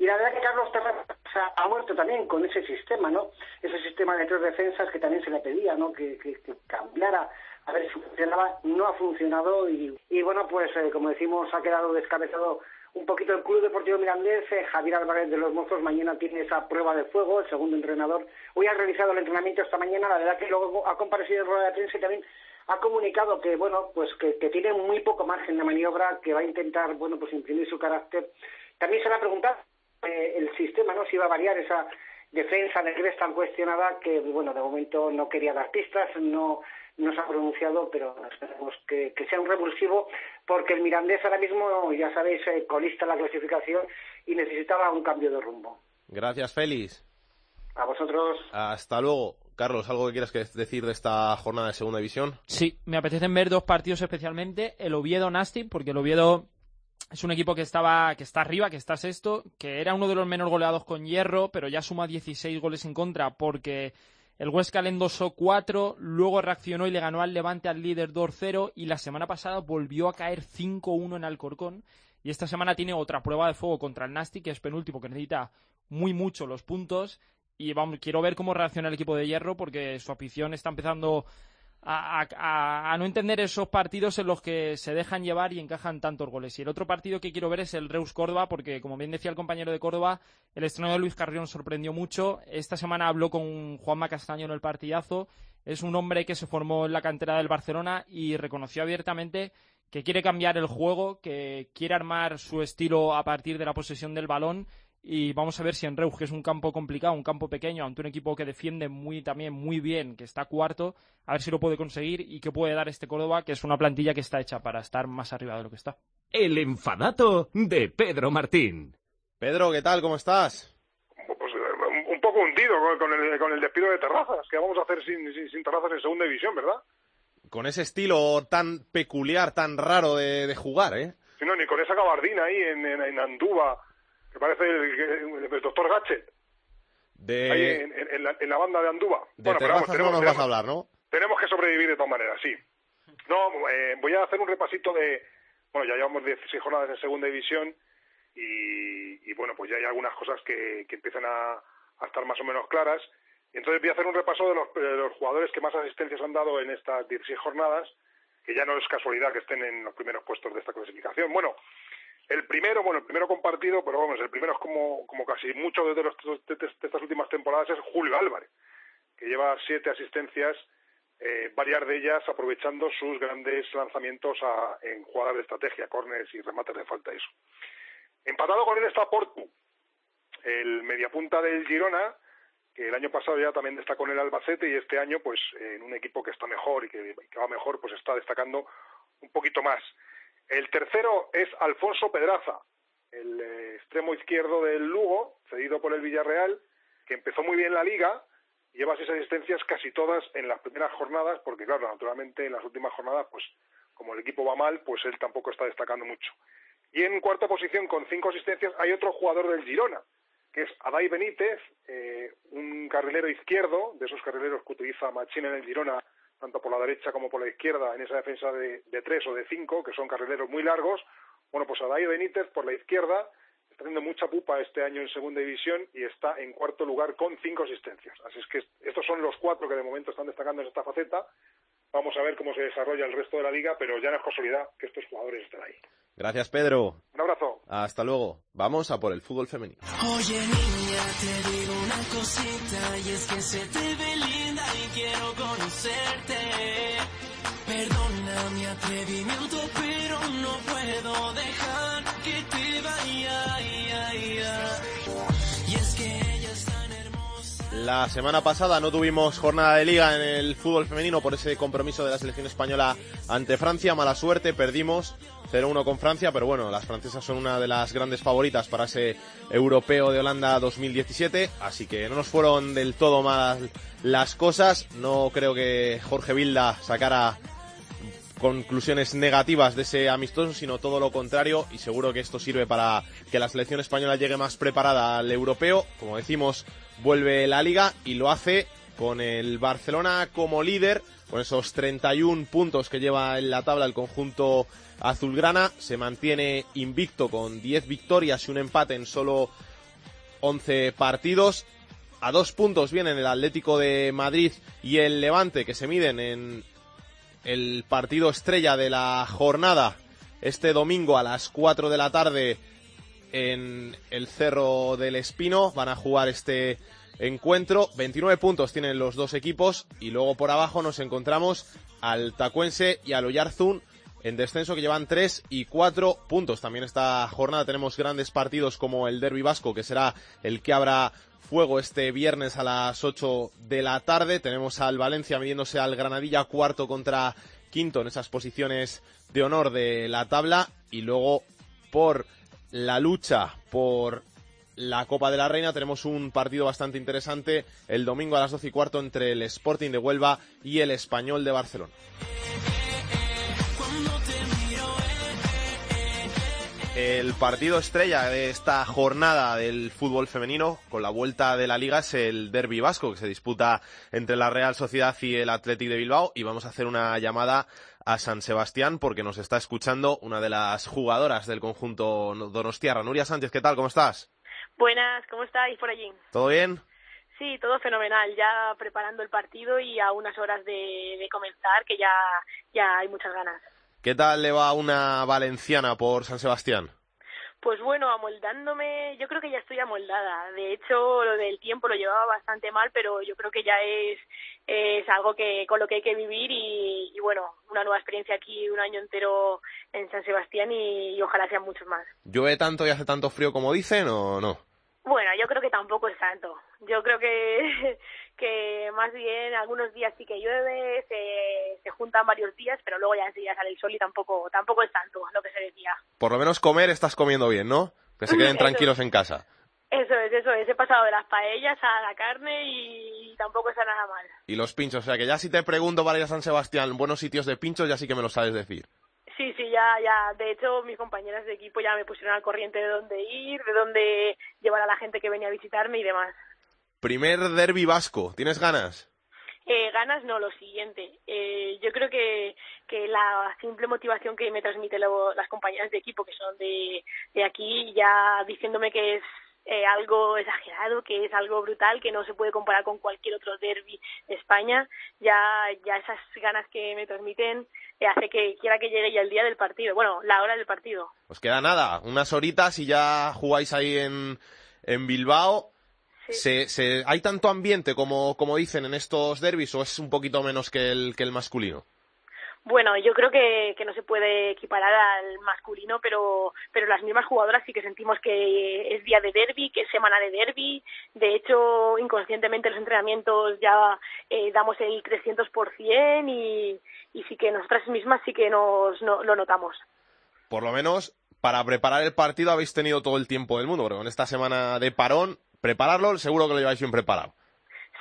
Y la verdad que Carlos Terrazas ha muerto también con ese sistema, ¿no? Ese sistema de tres defensas que también se le pedía, ¿no? Que, que, cambiara a ver si funcionaba. No ha funcionado y, y bueno, pues eh, como decimos, ha quedado descabezado un poquito el Club Deportivo Mirandés. Eh, Javier Álvarez de los Mozos mañana tiene esa prueba de fuego, el segundo entrenador. Hoy ha realizado el entrenamiento esta mañana, la verdad que luego ha comparecido en rueda de prensa y también ha comunicado que bueno pues que, tiene muy poco margen de maniobra, que va a intentar bueno pues imprimir su carácter. También se le ha preguntado eh, el sistema, ¿no? Si iba a variar esa defensa de Gres tan cuestionada que bueno de momento no quería dar pistas, no no se ha pronunciado, pero esperemos que, sea un revulsivo, porque el Mirandés ahora mismo, ya sabéis, eh, colista la clasificación y necesitaba un cambio de rumbo. Gracias, Félix. A vosotros. Hasta luego. Carlos, ¿algo que quieras decir de esta jornada de segunda división? Sí, me apetecen ver dos partidos especialmente. El Oviedo-Nasti, porque el Oviedo es un equipo que estaba que está arriba, que está sexto, que era uno de los menos goleados con hierro, pero ya suma 16 goles en contra porque el Huesca le endosó 4, luego reaccionó y le ganó al Levante al líder 2-0 y la semana pasada volvió a caer 5-1 en Alcorcón. Y esta semana tiene otra prueba de fuego contra el Nasti, que es penúltimo, que necesita muy mucho los puntos. Y vamos, quiero ver cómo reacciona el equipo de Hierro, porque su afición está empezando a, no entender esos partidos en los que se dejan llevar y encajan tantos goles. Y el otro partido que quiero ver es el Reus Córdoba, porque como bien decía el compañero de Córdoba, el estreno de Luis Carrión sorprendió mucho. Esta semana habló con Juanma Castaño en el partidazo. Es un hombre que se formó en la cantera del Barcelona y reconoció abiertamente que quiere cambiar el juego, que quiere armar su estilo a partir de la posesión del balón y vamos a ver si en Reus, que es un campo complicado, un campo pequeño, ante un equipo que defiende muy también muy bien, que está cuarto, a ver si lo puede conseguir y qué puede dar este Córdoba, que es una plantilla que está hecha para estar más arriba de lo que está. El enfadato de Pedro Martín. Pedro, ¿qué tal? ¿Cómo estás? Pues eh, un poco hundido con el, con el despido de Terrazas, que vamos a hacer sin, sin, Terrazas en segunda división, ¿verdad? Con ese estilo tan peculiar, tan raro de, jugar, ¿eh? Sí, no, ni con esa gabardina ahí en, en, en Andúba que parece el, doctor Gatchet. De... Ahí en, la, banda de Andúba. De bueno, pero vamos, tenemos, no nos vas a hablar, ¿no? Tenemos que sobrevivir de todas maneras, sí. No, eh, voy a hacer un repasito de... Bueno, ya llevamos 16 jornadas en segunda división y, y bueno, pues ya hay algunas cosas que, que empiezan a, a, estar más o menos claras. Entonces voy a hacer un repaso de los, de los jugadores que más asistencias han dado en estas 16 jornadas, que ya no es casualidad que estén en los primeros puestos de esta clasificación. Bueno, el primero, bueno, el primero compartido, pero vamos, el primero es como, como casi mucho de, los, de, estas últimas temporadas, es Julio Álvarez, que lleva siete asistencias, eh, varias de ellas aprovechando sus grandes lanzamientos a, en jugadas de estrategia, corners y remates de falta eso. Empatado con él está Portu, el mediapunta del Girona, que el año pasado ya también destacó en el Albacete y este año, pues en un equipo que está mejor y que va mejor, pues está destacando un poquito más. El tercero es Alfonso Pedraza, el eh, extremo izquierdo del Lugo, cedido por el Villarreal, que empezó muy bien la liga, lleva seis asistencias casi todas en las primeras jornadas, porque claro, naturalmente en las últimas jornadas, pues como el equipo va mal, pues él tampoco está destacando mucho. Y en cuarta posición, con cinco asistencias, hay otro jugador del Girona, que es Adai Benítez, eh, un carrilero izquierdo, de esos carrileros que utiliza Machín en el Girona, tanto por la derecha como por la izquierda, en esa defensa de, de tres o de cinco, que son carrileros muy largos. Bueno, pues Adai Benítez por la izquierda está teniendo mucha pupa este año en segunda división y está en cuarto lugar con cinco asistencias. Así es que estos son los cuatro que de momento están destacando en esta faceta. Vamos a ver cómo se desarrolla el resto de la liga, pero ya no es casualidad que estos jugadores estén ahí. Gracias, Pedro. Un abrazo. Hasta luego. Vamos a por el fútbol femenino. Oye niña, te digo una cosita y es que se te ve y quiero conocerte. Perdona mi atrevimiento, pero no puedo dejar que te vaya. La semana pasada no tuvimos jornada de liga en el fútbol femenino por ese compromiso de la selección española ante Francia. Mala suerte, perdimos 0-1 con Francia, pero bueno, las francesas son una de las grandes favoritas para ese europeo de Holanda 2017, así que no nos fueron del todo mal las cosas. No creo que Jorge Vilda sacara conclusiones negativas de ese amistoso, sino todo lo contrario, y seguro que esto sirve para que la selección española llegue más preparada al europeo. Como decimos, vuelve la liga y lo hace con el Barcelona como líder, con esos 31 puntos que lleva en la tabla el conjunto azulgrana, se mantiene invicto con 10 victorias y un empate en solo 11 partidos. A dos puntos vienen el Atlético de Madrid y el Levante, que se miden en el partido estrella de la jornada este domingo a las 4 de la tarde en el Cerro del Espino. Van a jugar este encuentro. 29 puntos tienen los dos equipos y luego por abajo nos encontramos al Tacuense y al Oyarzún en descenso que llevan 3 y 4 puntos. También esta jornada tenemos grandes partidos como el Derby Vasco que será el que habrá fuego este viernes a las 8 de la tarde. Tenemos al Valencia midiéndose al Granadilla cuarto contra quinto en esas posiciones de honor de la tabla y luego por la lucha por la Copa de la Reina tenemos un partido bastante interesante el domingo a las 12 y cuarto entre el Sporting de Huelva y el Español de Barcelona. El partido estrella de esta jornada del fútbol femenino con la vuelta de la liga es el Derby Vasco que se disputa entre la Real Sociedad y el Athletic de Bilbao y vamos a hacer una llamada a San Sebastián porque nos está escuchando una de las jugadoras del conjunto donostiarra. Nuria Sánchez, ¿qué tal? ¿Cómo estás? Buenas, ¿cómo estáis por allí? ¿Todo bien? Sí, todo fenomenal. Ya preparando el partido y a unas horas de, de comenzar, que ya, ya hay muchas ganas. ¿Qué tal le va a una valenciana por San Sebastián? Pues bueno, amoldándome, yo creo que ya estoy amoldada. De hecho, lo del tiempo lo llevaba bastante mal, pero yo creo que ya es, es algo que con lo que hay que vivir y, y bueno, una nueva experiencia aquí, un año entero en San Sebastián y, y ojalá sean muchos más. ¿Llueve tanto y hace tanto frío como dicen o no? Bueno, yo creo que tampoco es tanto. Yo creo que, que más bien algunos días sí que llueve, se, se juntan varios días, pero luego ya enseguida sale el sol y tampoco, tampoco es tanto lo que se decía. Por lo menos comer estás comiendo bien, ¿no? Que se queden tranquilos en casa. Eso es, eso es. He pasado de las paellas a la carne y tampoco está nada mal. Y los pinchos, o sea que ya si te pregunto para ir a San Sebastián, buenos sitios de pinchos, ya sí que me lo sabes decir. Sí, sí, ya, ya. De hecho, mis compañeras de equipo ya me pusieron al corriente de dónde ir, de dónde llevar a la gente que venía a visitarme y demás. Primer derby vasco, ¿tienes ganas? Eh, ganas no, lo siguiente. Eh, yo creo que, que la simple motivación que me transmiten las compañeras de equipo que son de, de aquí, ya diciéndome que es eh, algo exagerado, que es algo brutal, que no se puede comparar con cualquier otro derby de España, ya, ya esas ganas que me transmiten eh, hace que quiera que llegue ya el día del partido, bueno, la hora del partido. Os queda nada, unas horitas y ya jugáis ahí en, en Bilbao. Se, se, ¿Hay tanto ambiente como, como dicen en estos derbis o es un poquito menos que el, que el masculino? Bueno, yo creo que, que no se puede equiparar al masculino, pero, pero las mismas jugadoras sí que sentimos que es día de derby, que es semana de derby. De hecho, inconscientemente en los entrenamientos ya eh, damos el 300% y, y sí que nosotras mismas sí que nos no- lo notamos. Por lo menos para preparar el partido habéis tenido todo el tiempo del mundo, porque con esta semana de parón, prepararlo seguro que lo lleváis bien preparado.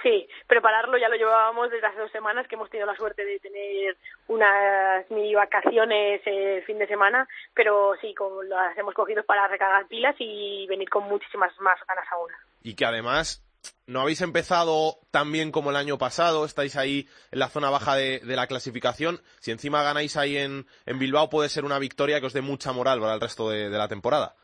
Sí, prepararlo ya lo llevábamos desde hace dos semanas, que hemos tenido la suerte de tener unas mini vacaciones el fin de semana, pero sí, como las hemos cogido para recargar pilas y venir con muchísimas más ganas aún. Y que además no habéis empezado tan bien como el año pasado, estáis ahí en la zona baja de, de la clasificación. Si encima ganáis ahí en, en, Bilbao, puede ser una victoria que os dé mucha moral para el resto de, de la temporada.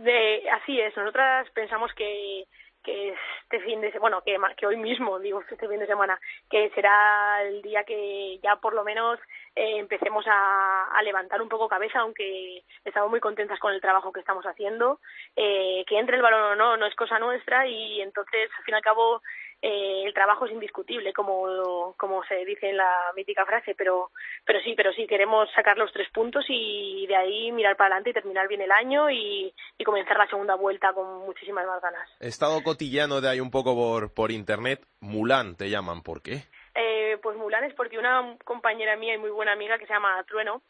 De, así es, nosotras pensamos que que este fin de bueno que, que hoy mismo digo este fin de semana que será el día que ya por lo menos eh, empecemos a, a, levantar un poco cabeza aunque estamos muy contentas con el trabajo que estamos haciendo. Eh, que entre el balón o no no es cosa nuestra y entonces al fin y al cabo eh, el trabajo es indiscutible, como, como se dice en la mítica frase, pero, pero sí, pero sí, queremos sacar los tres puntos y de ahí mirar para adelante y terminar bien el año y, y comenzar la segunda vuelta con muchísimas más ganas. He estado cotillando de ahí un poco por, por internet. Mulan te llaman, ¿por qué? Eh, pues Mulan es porque una compañera mía y muy buena amiga que se llama Trueno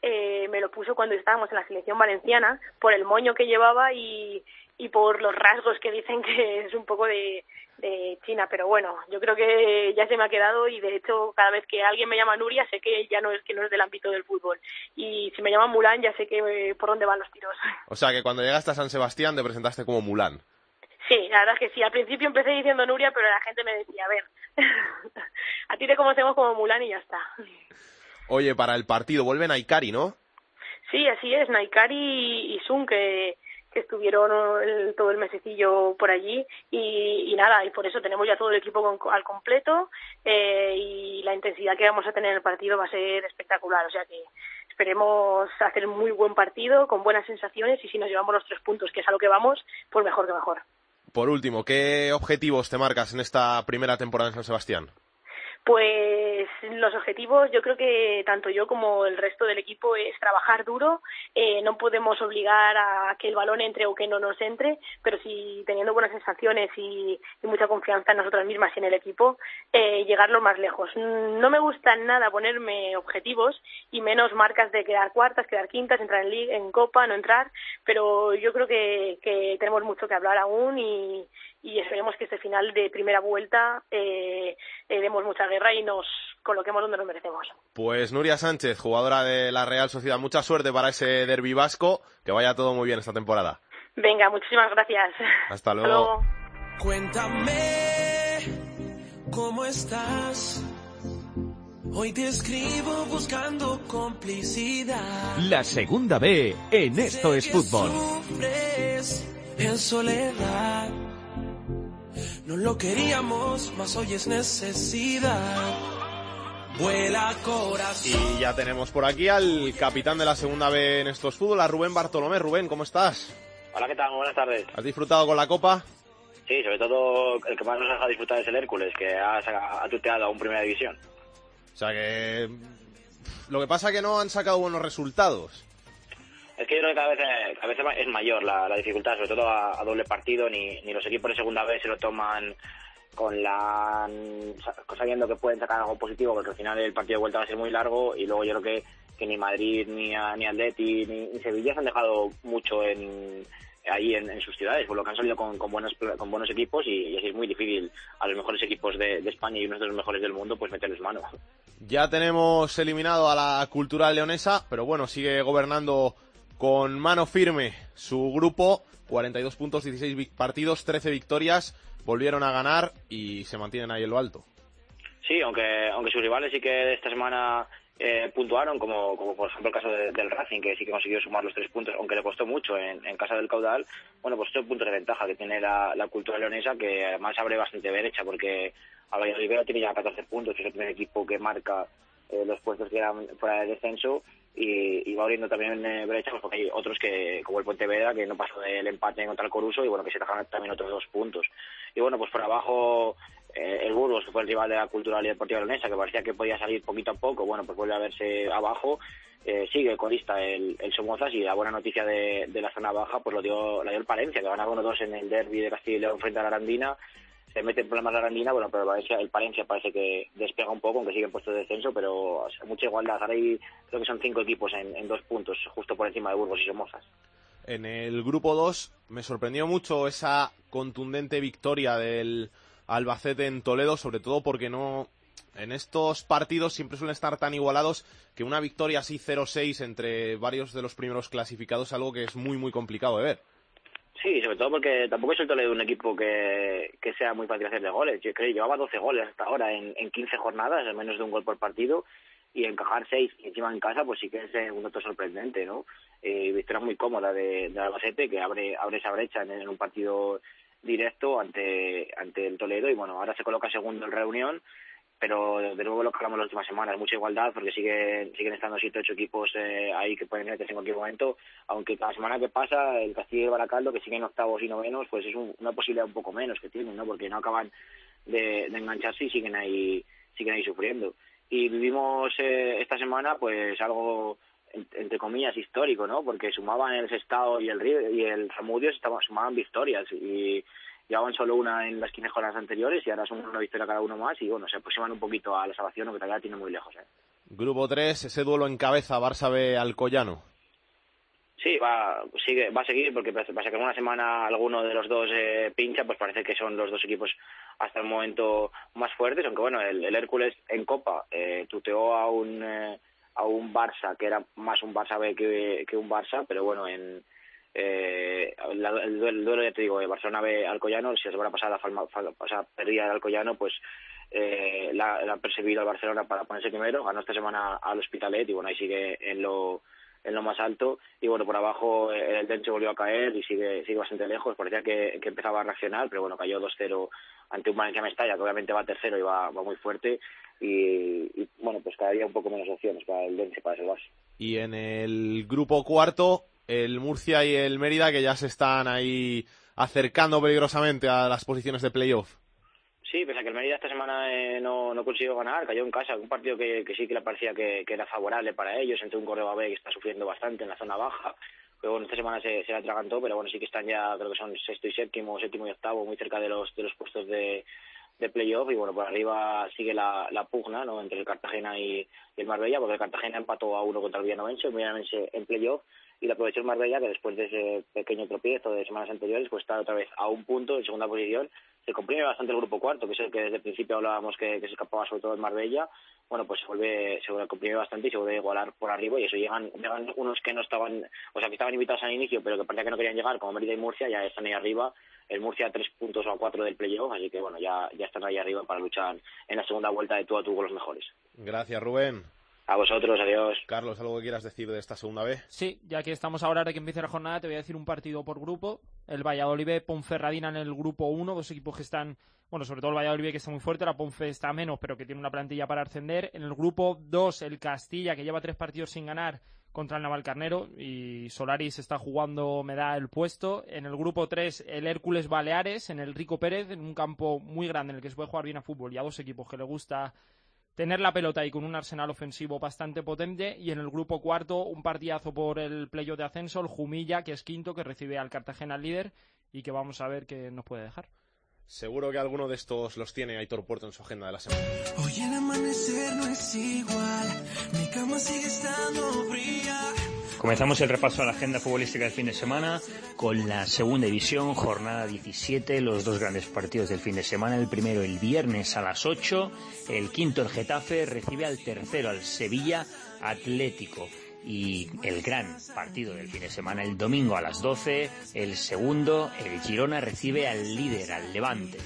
eh, me lo puso cuando estábamos en la selección valenciana por el moño que llevaba y, y por los rasgos que dicen que es un poco de, de China, pero bueno, yo creo que ya se me ha quedado y de hecho cada vez que alguien me llama Nuria sé que ya no es que no es del ámbito del fútbol y si me llaman Mulan ya sé que por dónde van los tiros. O sea que cuando llegaste a San Sebastián te presentaste como Mulan. Sí, la verdad es que sí. Al principio empecé diciendo Nuria, pero la gente me decía, a ver, a ti te conocemos como Mulan y ya está. Oye, para el partido vuelve Naikari, ¿no? Sí, así es, Naikari y Sun, que que estuvieron el, todo el mesecillo por allí y, nada, y por eso tenemos ya todo el equipo con, al completo eh, y la intensidad que vamos a tener en el partido va a ser espectacular, o sea que esperemos hacer un muy buen partido con buenas sensaciones y si nos llevamos los tres puntos, que es a lo que vamos, pues mejor que mejor. Por último, ¿qué objetivos te marcas en esta primera temporada en San Sebastián? Pues los objetivos, yo creo que tanto yo como el resto del equipo es trabajar duro. Eh, no podemos obligar a que el balón entre o que no nos entre, pero sí teniendo buenas sensaciones y, y mucha confianza en nosotras mismas y en el equipo, eh, llegarlo más lejos. No me gusta nada ponerme objetivos y menos marcas de quedar cuartas, quedar quintas, entrar en Copa, no entrar, pero yo creo que, que tenemos mucho que hablar aún y, y esperemos que este final de primera vuelta eh, eh, demos mucha guerra y nos coloquemos donde nos merecemos. Pues Nuria Sánchez, jugadora de la Real Sociedad, mucha suerte para ese derbi vasco, que vaya todo muy bien esta temporada. Venga, muchísimas gracias. Hasta luego. Hasta luego. Cuéntame cómo estás. Hoy te escribo buscando complicidad. La segunda B en Esto es Fútbol. Sufres en soledad. No lo queríamos, mas hoy es necesidad. Vuela corazón. Y ya tenemos por aquí al capitán de la segunda B en estos fútbol, a Rubén Bartolomé. Rubén, ¿cómo estás? Hola, ¿qué tal? Buenas tardes. ¿Has disfrutado con la copa? Sí, sobre todo el que más nos deja disfrutar es el Hércules, que ha, ha tuteado a un Primera División. O sea que... Lo que pasa es que no han sacado buenos resultados. Es que yo creo que cada vez, cada vez es mayor la, la dificultad, sobre todo a, a, doble partido, ni, ni los equipos de segunda vez se lo toman con la sabiendo que pueden sacar algo positivo, porque al final el partido de vuelta va a ser muy largo y luego yo creo que, que ni Madrid, ni, a, ni Atleti, ni, Sevilla se han dejado mucho en ahí en, sus ciudades, por lo que han salido con, con, buenos, con buenos equipos y, y, así es muy difícil a los mejores equipos de, España y uno de los mejores del mundo pues meterles mano. Ya tenemos eliminado a la cultural leonesa, pero bueno, sigue gobernando con mano firme su grupo, 42 puntos, 16 partidos, 13 victorias, volvieron a ganar y se mantienen ahí en lo alto. Sí, aunque, aunque sus rivales sí que esta semana eh, puntuaron, como, como por ejemplo el caso de, del Racing, que sí que consiguió sumar los tres puntos, aunque le costó mucho en, casa del caudal, bueno, pues son puntos de ventaja que tiene la, la cultura leonesa, que además abre bastante derecha, porque a Valladolid tiene ya 14 puntos, es el primer equipo que marca eh, los puestos que eran fuera de descenso, y, va abriendo también eh, brechas porque hay otros que, como el Pontevedra, que no pasó del empate contra el Coruso y bueno, que se dejaron también otros dos puntos. Y bueno, pues por abajo eh, el Burgos, que fue el rival de la Cultural y Deportiva Leonesa, que parecía que podía salir poquito a poco, bueno, pues vuelve a verse abajo. Eh, sigue colista el, el Somozas y la buena noticia de, de la zona baja pues lo dio, la dio el Palencia, que ganaba 1-2 en el derby de Castilla y León frente a la Arandina se mete en problemas la Arandina, bueno, pero el Palencia parece que despega un poco, aunque sigue en puesto de descenso, pero mucha igualdad. Ahora hay, creo que son cinco equipos en, en, dos puntos, justo por encima de Burgos y Somozas. En el grupo 2 me sorprendió mucho esa contundente victoria del Albacete en Toledo, sobre todo porque no en estos partidos siempre suelen estar tan igualados que una victoria así 0-6 entre varios de los primeros clasificados es algo que es muy muy complicado de ver. Sí, sobre todo porque tampoco es el Toledo un equipo que, que sea muy fácil hacer de goles. Yo creo que llevaba 12 goles hasta ahora en, en 15 jornadas, al menos de un gol por partido, y encajar 6 encima en casa, pues sí que es eh, un dato sorprendente, ¿no? Eh, victoria muy cómoda de, de Albacete, que abre, abre esa brecha en, en un partido directo ante, ante el Toledo, y bueno, ahora se coloca segundo en reunión, pero de nuevo lo que hablamos las últimas semanas, mucha igualdad porque siguen, siguen estando siete ocho equipos eh, ahí que pueden meterse en cualquier momento, aunque cada semana que pasa el Castillo y Baracaldo, que siguen octavos y novenos, pues es un, una posibilidad un poco menos que tienen, ¿no? porque no acaban de, de engancharse y siguen ahí, siguen ahí sufriendo. Y vivimos eh, esta semana pues algo entre comillas histórico, ¿no? Porque sumaban el Sestao y el Río y el Zamudio sumaban victorias y llevaban solo una en las 15 jornadas anteriores y ahora son una victoria cada uno más y bueno, se aproximan un poquito a la salvación, que todavía tiene muy lejos. ¿eh? Grupo 3, ese duelo en cabeza, Barça B Alcoyano. Sí, va, sigue, va a seguir porque pasa que en una semana alguno de los dos eh, pincha, pues parece que son los dos equipos hasta el momento más fuertes, aunque bueno, el, el Hércules en Copa eh, tuteó a un, eh, a un Barça que era más un Barça B que, que un Barça, pero bueno, en, eh, la, el, duelo, el, duelo, ya te digo, Barcelona B Alcoyano, si la semana pasada falma, o sea, perdía el Alcoyano, pues eh, la, han perseguido al Barcelona para ponerse primero, ganó esta semana al Hospitalet y bueno, ahí sigue en lo en lo más alto. Y bueno por abajo eh, el Denche volvió a caer y sigue sigue bastante lejos. Parecía que, que empezaba a reaccionar pero bueno cayó 2-0 ante un Valencia Mestalla que obviamente va tercero y va, va muy fuerte. Y, bueno pues cada día un poco menos opciones para el Denche para salvarse y en el grupo cuarto el Murcia y el Mérida que ya se están ahí acercando peligrosamente a las posiciones de playoff. Sí, pese a que el Mérida esta semana eh, no, no consiguió ganar, cayó en casa, un partido que, sí que le parecía que, era favorable para ellos, entre un Córdoba B que está sufriendo bastante en la zona baja, pero bueno, esta semana se, se la atragantó, pero bueno, sí que están ya, creo que son sexto y séptimo, séptimo y octavo, muy cerca de los, de los puestos de, playoff y bueno, por arriba sigue la, la pugna ¿no? entre el Cartagena y, y el Marbella, porque el Cartagena empató a uno contra el Villanovense, el Villanovense en playoff y la aprovechó el Marbella que después de ese pequeño tropiezo de semanas anteriores pues está otra vez a un punto en segunda posición. Se comprime bastante el grupo cuarto que es el que desde el principio hablábamos que, que se escapaba sobre todo el Marbella. Bueno pues se vuelve se comprime bastante y se vuelve a igualar por arriba y eso llegan llegan unos que no estaban o sea que estaban invitados al inicio pero que parecía que no querían llegar como Mérida y Murcia ya están ahí arriba. El Murcia a tres puntos o a cuatro del playoff así que bueno ya ya están ahí arriba para luchar en la segunda vuelta de tú a tú con los mejores. Gracias Rubén a vosotros, adiós. Carlos, ¿algo que quieras decir de esta segunda vez? Sí, ya que estamos ahora de que empiece la jornada, te voy a decir un partido por grupo. El Valladolid Ponferradina en el grupo 1, dos equipos que están, bueno, sobre todo el Valladolid que está muy fuerte, la Ponfe está menos, pero que tiene una plantilla para ascender. En el grupo 2, el Castilla, que lleva tres partidos sin ganar contra el Navalcarnero y Solaris está jugando, me da el puesto. En el grupo 3, el Hércules Baleares, en el Rico Pérez, en un campo muy grande en el que se puede jugar bien a fútbol y a dos equipos que le gusta tener la pelota y con un arsenal ofensivo bastante potente y en el grupo cuarto un partidazo por el playoff de ascenso, el Jumilla, que es quinto, que recibe al Cartagena líder y que vamos a ver qué nos puede dejar. Seguro que alguno de estos los tiene Aitor Puerto en su agenda de la semana. Hoy el amanecer no es igual, mi cama sigue estando fría. Comenzamos el repaso a la agenda futbolística del fin de semana con la segunda división, jornada 17, los dos grandes partidos del fin de semana. El primero el viernes a las 8, el quinto el Getafe recibe al tercero al Sevilla Atlético. Y el gran partido del fin de semana, el domingo a las 12, el segundo, el Girona recibe al líder, al Levante.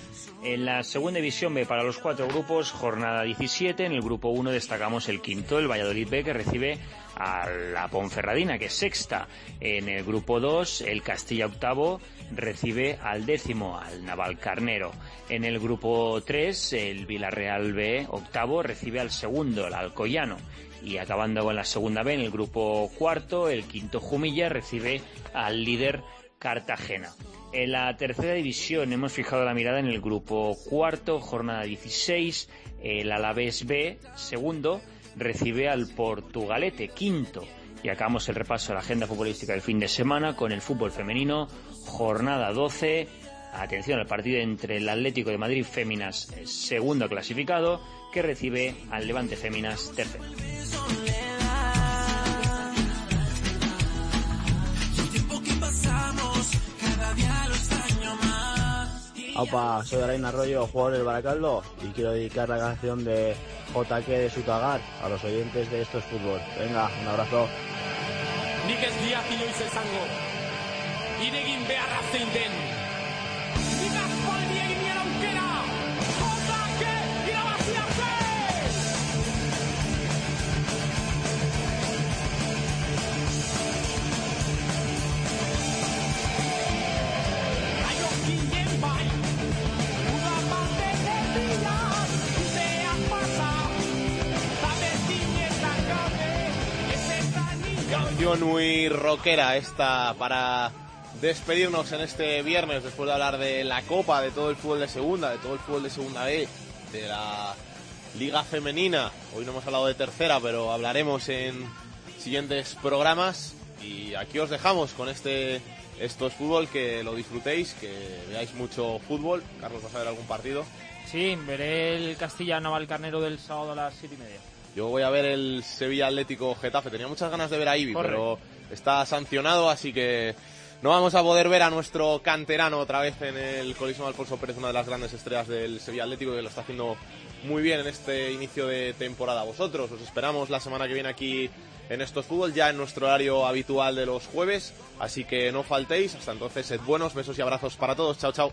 En la segunda división B para los cuatro grupos, jornada 17, en el grupo 1 destacamos el quinto, el Valladolid B, que recibe a la Ponferradina, que es sexta. En el grupo 2, el Castilla octavo recibe al décimo, al Navalcarnero. En el grupo 3, el Villarreal B octavo recibe al segundo, el Alcoyano. Y acabando con la segunda B, en el grupo cuarto, el quinto Jumilla recibe al líder Cartagena. En la tercera división hemos fijado la mirada en el grupo cuarto, jornada 16, el Alavés B, segundo, recibe al Portugalete, quinto. Y acabamos el repaso de la agenda futbolística del fin de semana con el fútbol femenino, jornada 12. Atención al partido entre el Atlético de Madrid Féminas, segundo clasificado, que recibe al Levante Féminas, tercero. Opa, soy Araina Arroyo, jugador del Baracaldo, y quiero dedicar la canción de JK de Sutagar a los oyentes de Esto es Fútbol. Venga, un abrazo. Nik ez diat inoiz. Iregin beharra zein den. Canción muy rockera esta para despedirnos en este viernes después de hablar de la Copa, de todo el fútbol de segunda, de todo el fútbol de segunda B, de la Liga Femenina. Hoy no hemos hablado de tercera, pero hablaremos en siguientes programas. Y aquí os dejamos con este Esto es Fútbol, que lo disfrutéis, que veáis mucho fútbol. Carlos, ¿vas a ver algún partido? Sí, veré el Castilla Navalcarnero del sábado a las siete y media. Yo voy a ver el Sevilla Atlético Getafe. Tenía muchas ganas de ver a Ibi, Corre. pero está sancionado, así que no vamos a poder ver a nuestro canterano otra vez en el Coliseo Alfonso Pérez, una de las grandes estrellas del Sevilla Atlético, que lo está haciendo muy bien en este inicio de temporada. Vosotros os esperamos la semana que viene aquí en Estos Fútbol, ya en nuestro horario habitual de los jueves, así que no faltéis. Hasta entonces, sed buenos, besos y abrazos para todos. Chao, chao.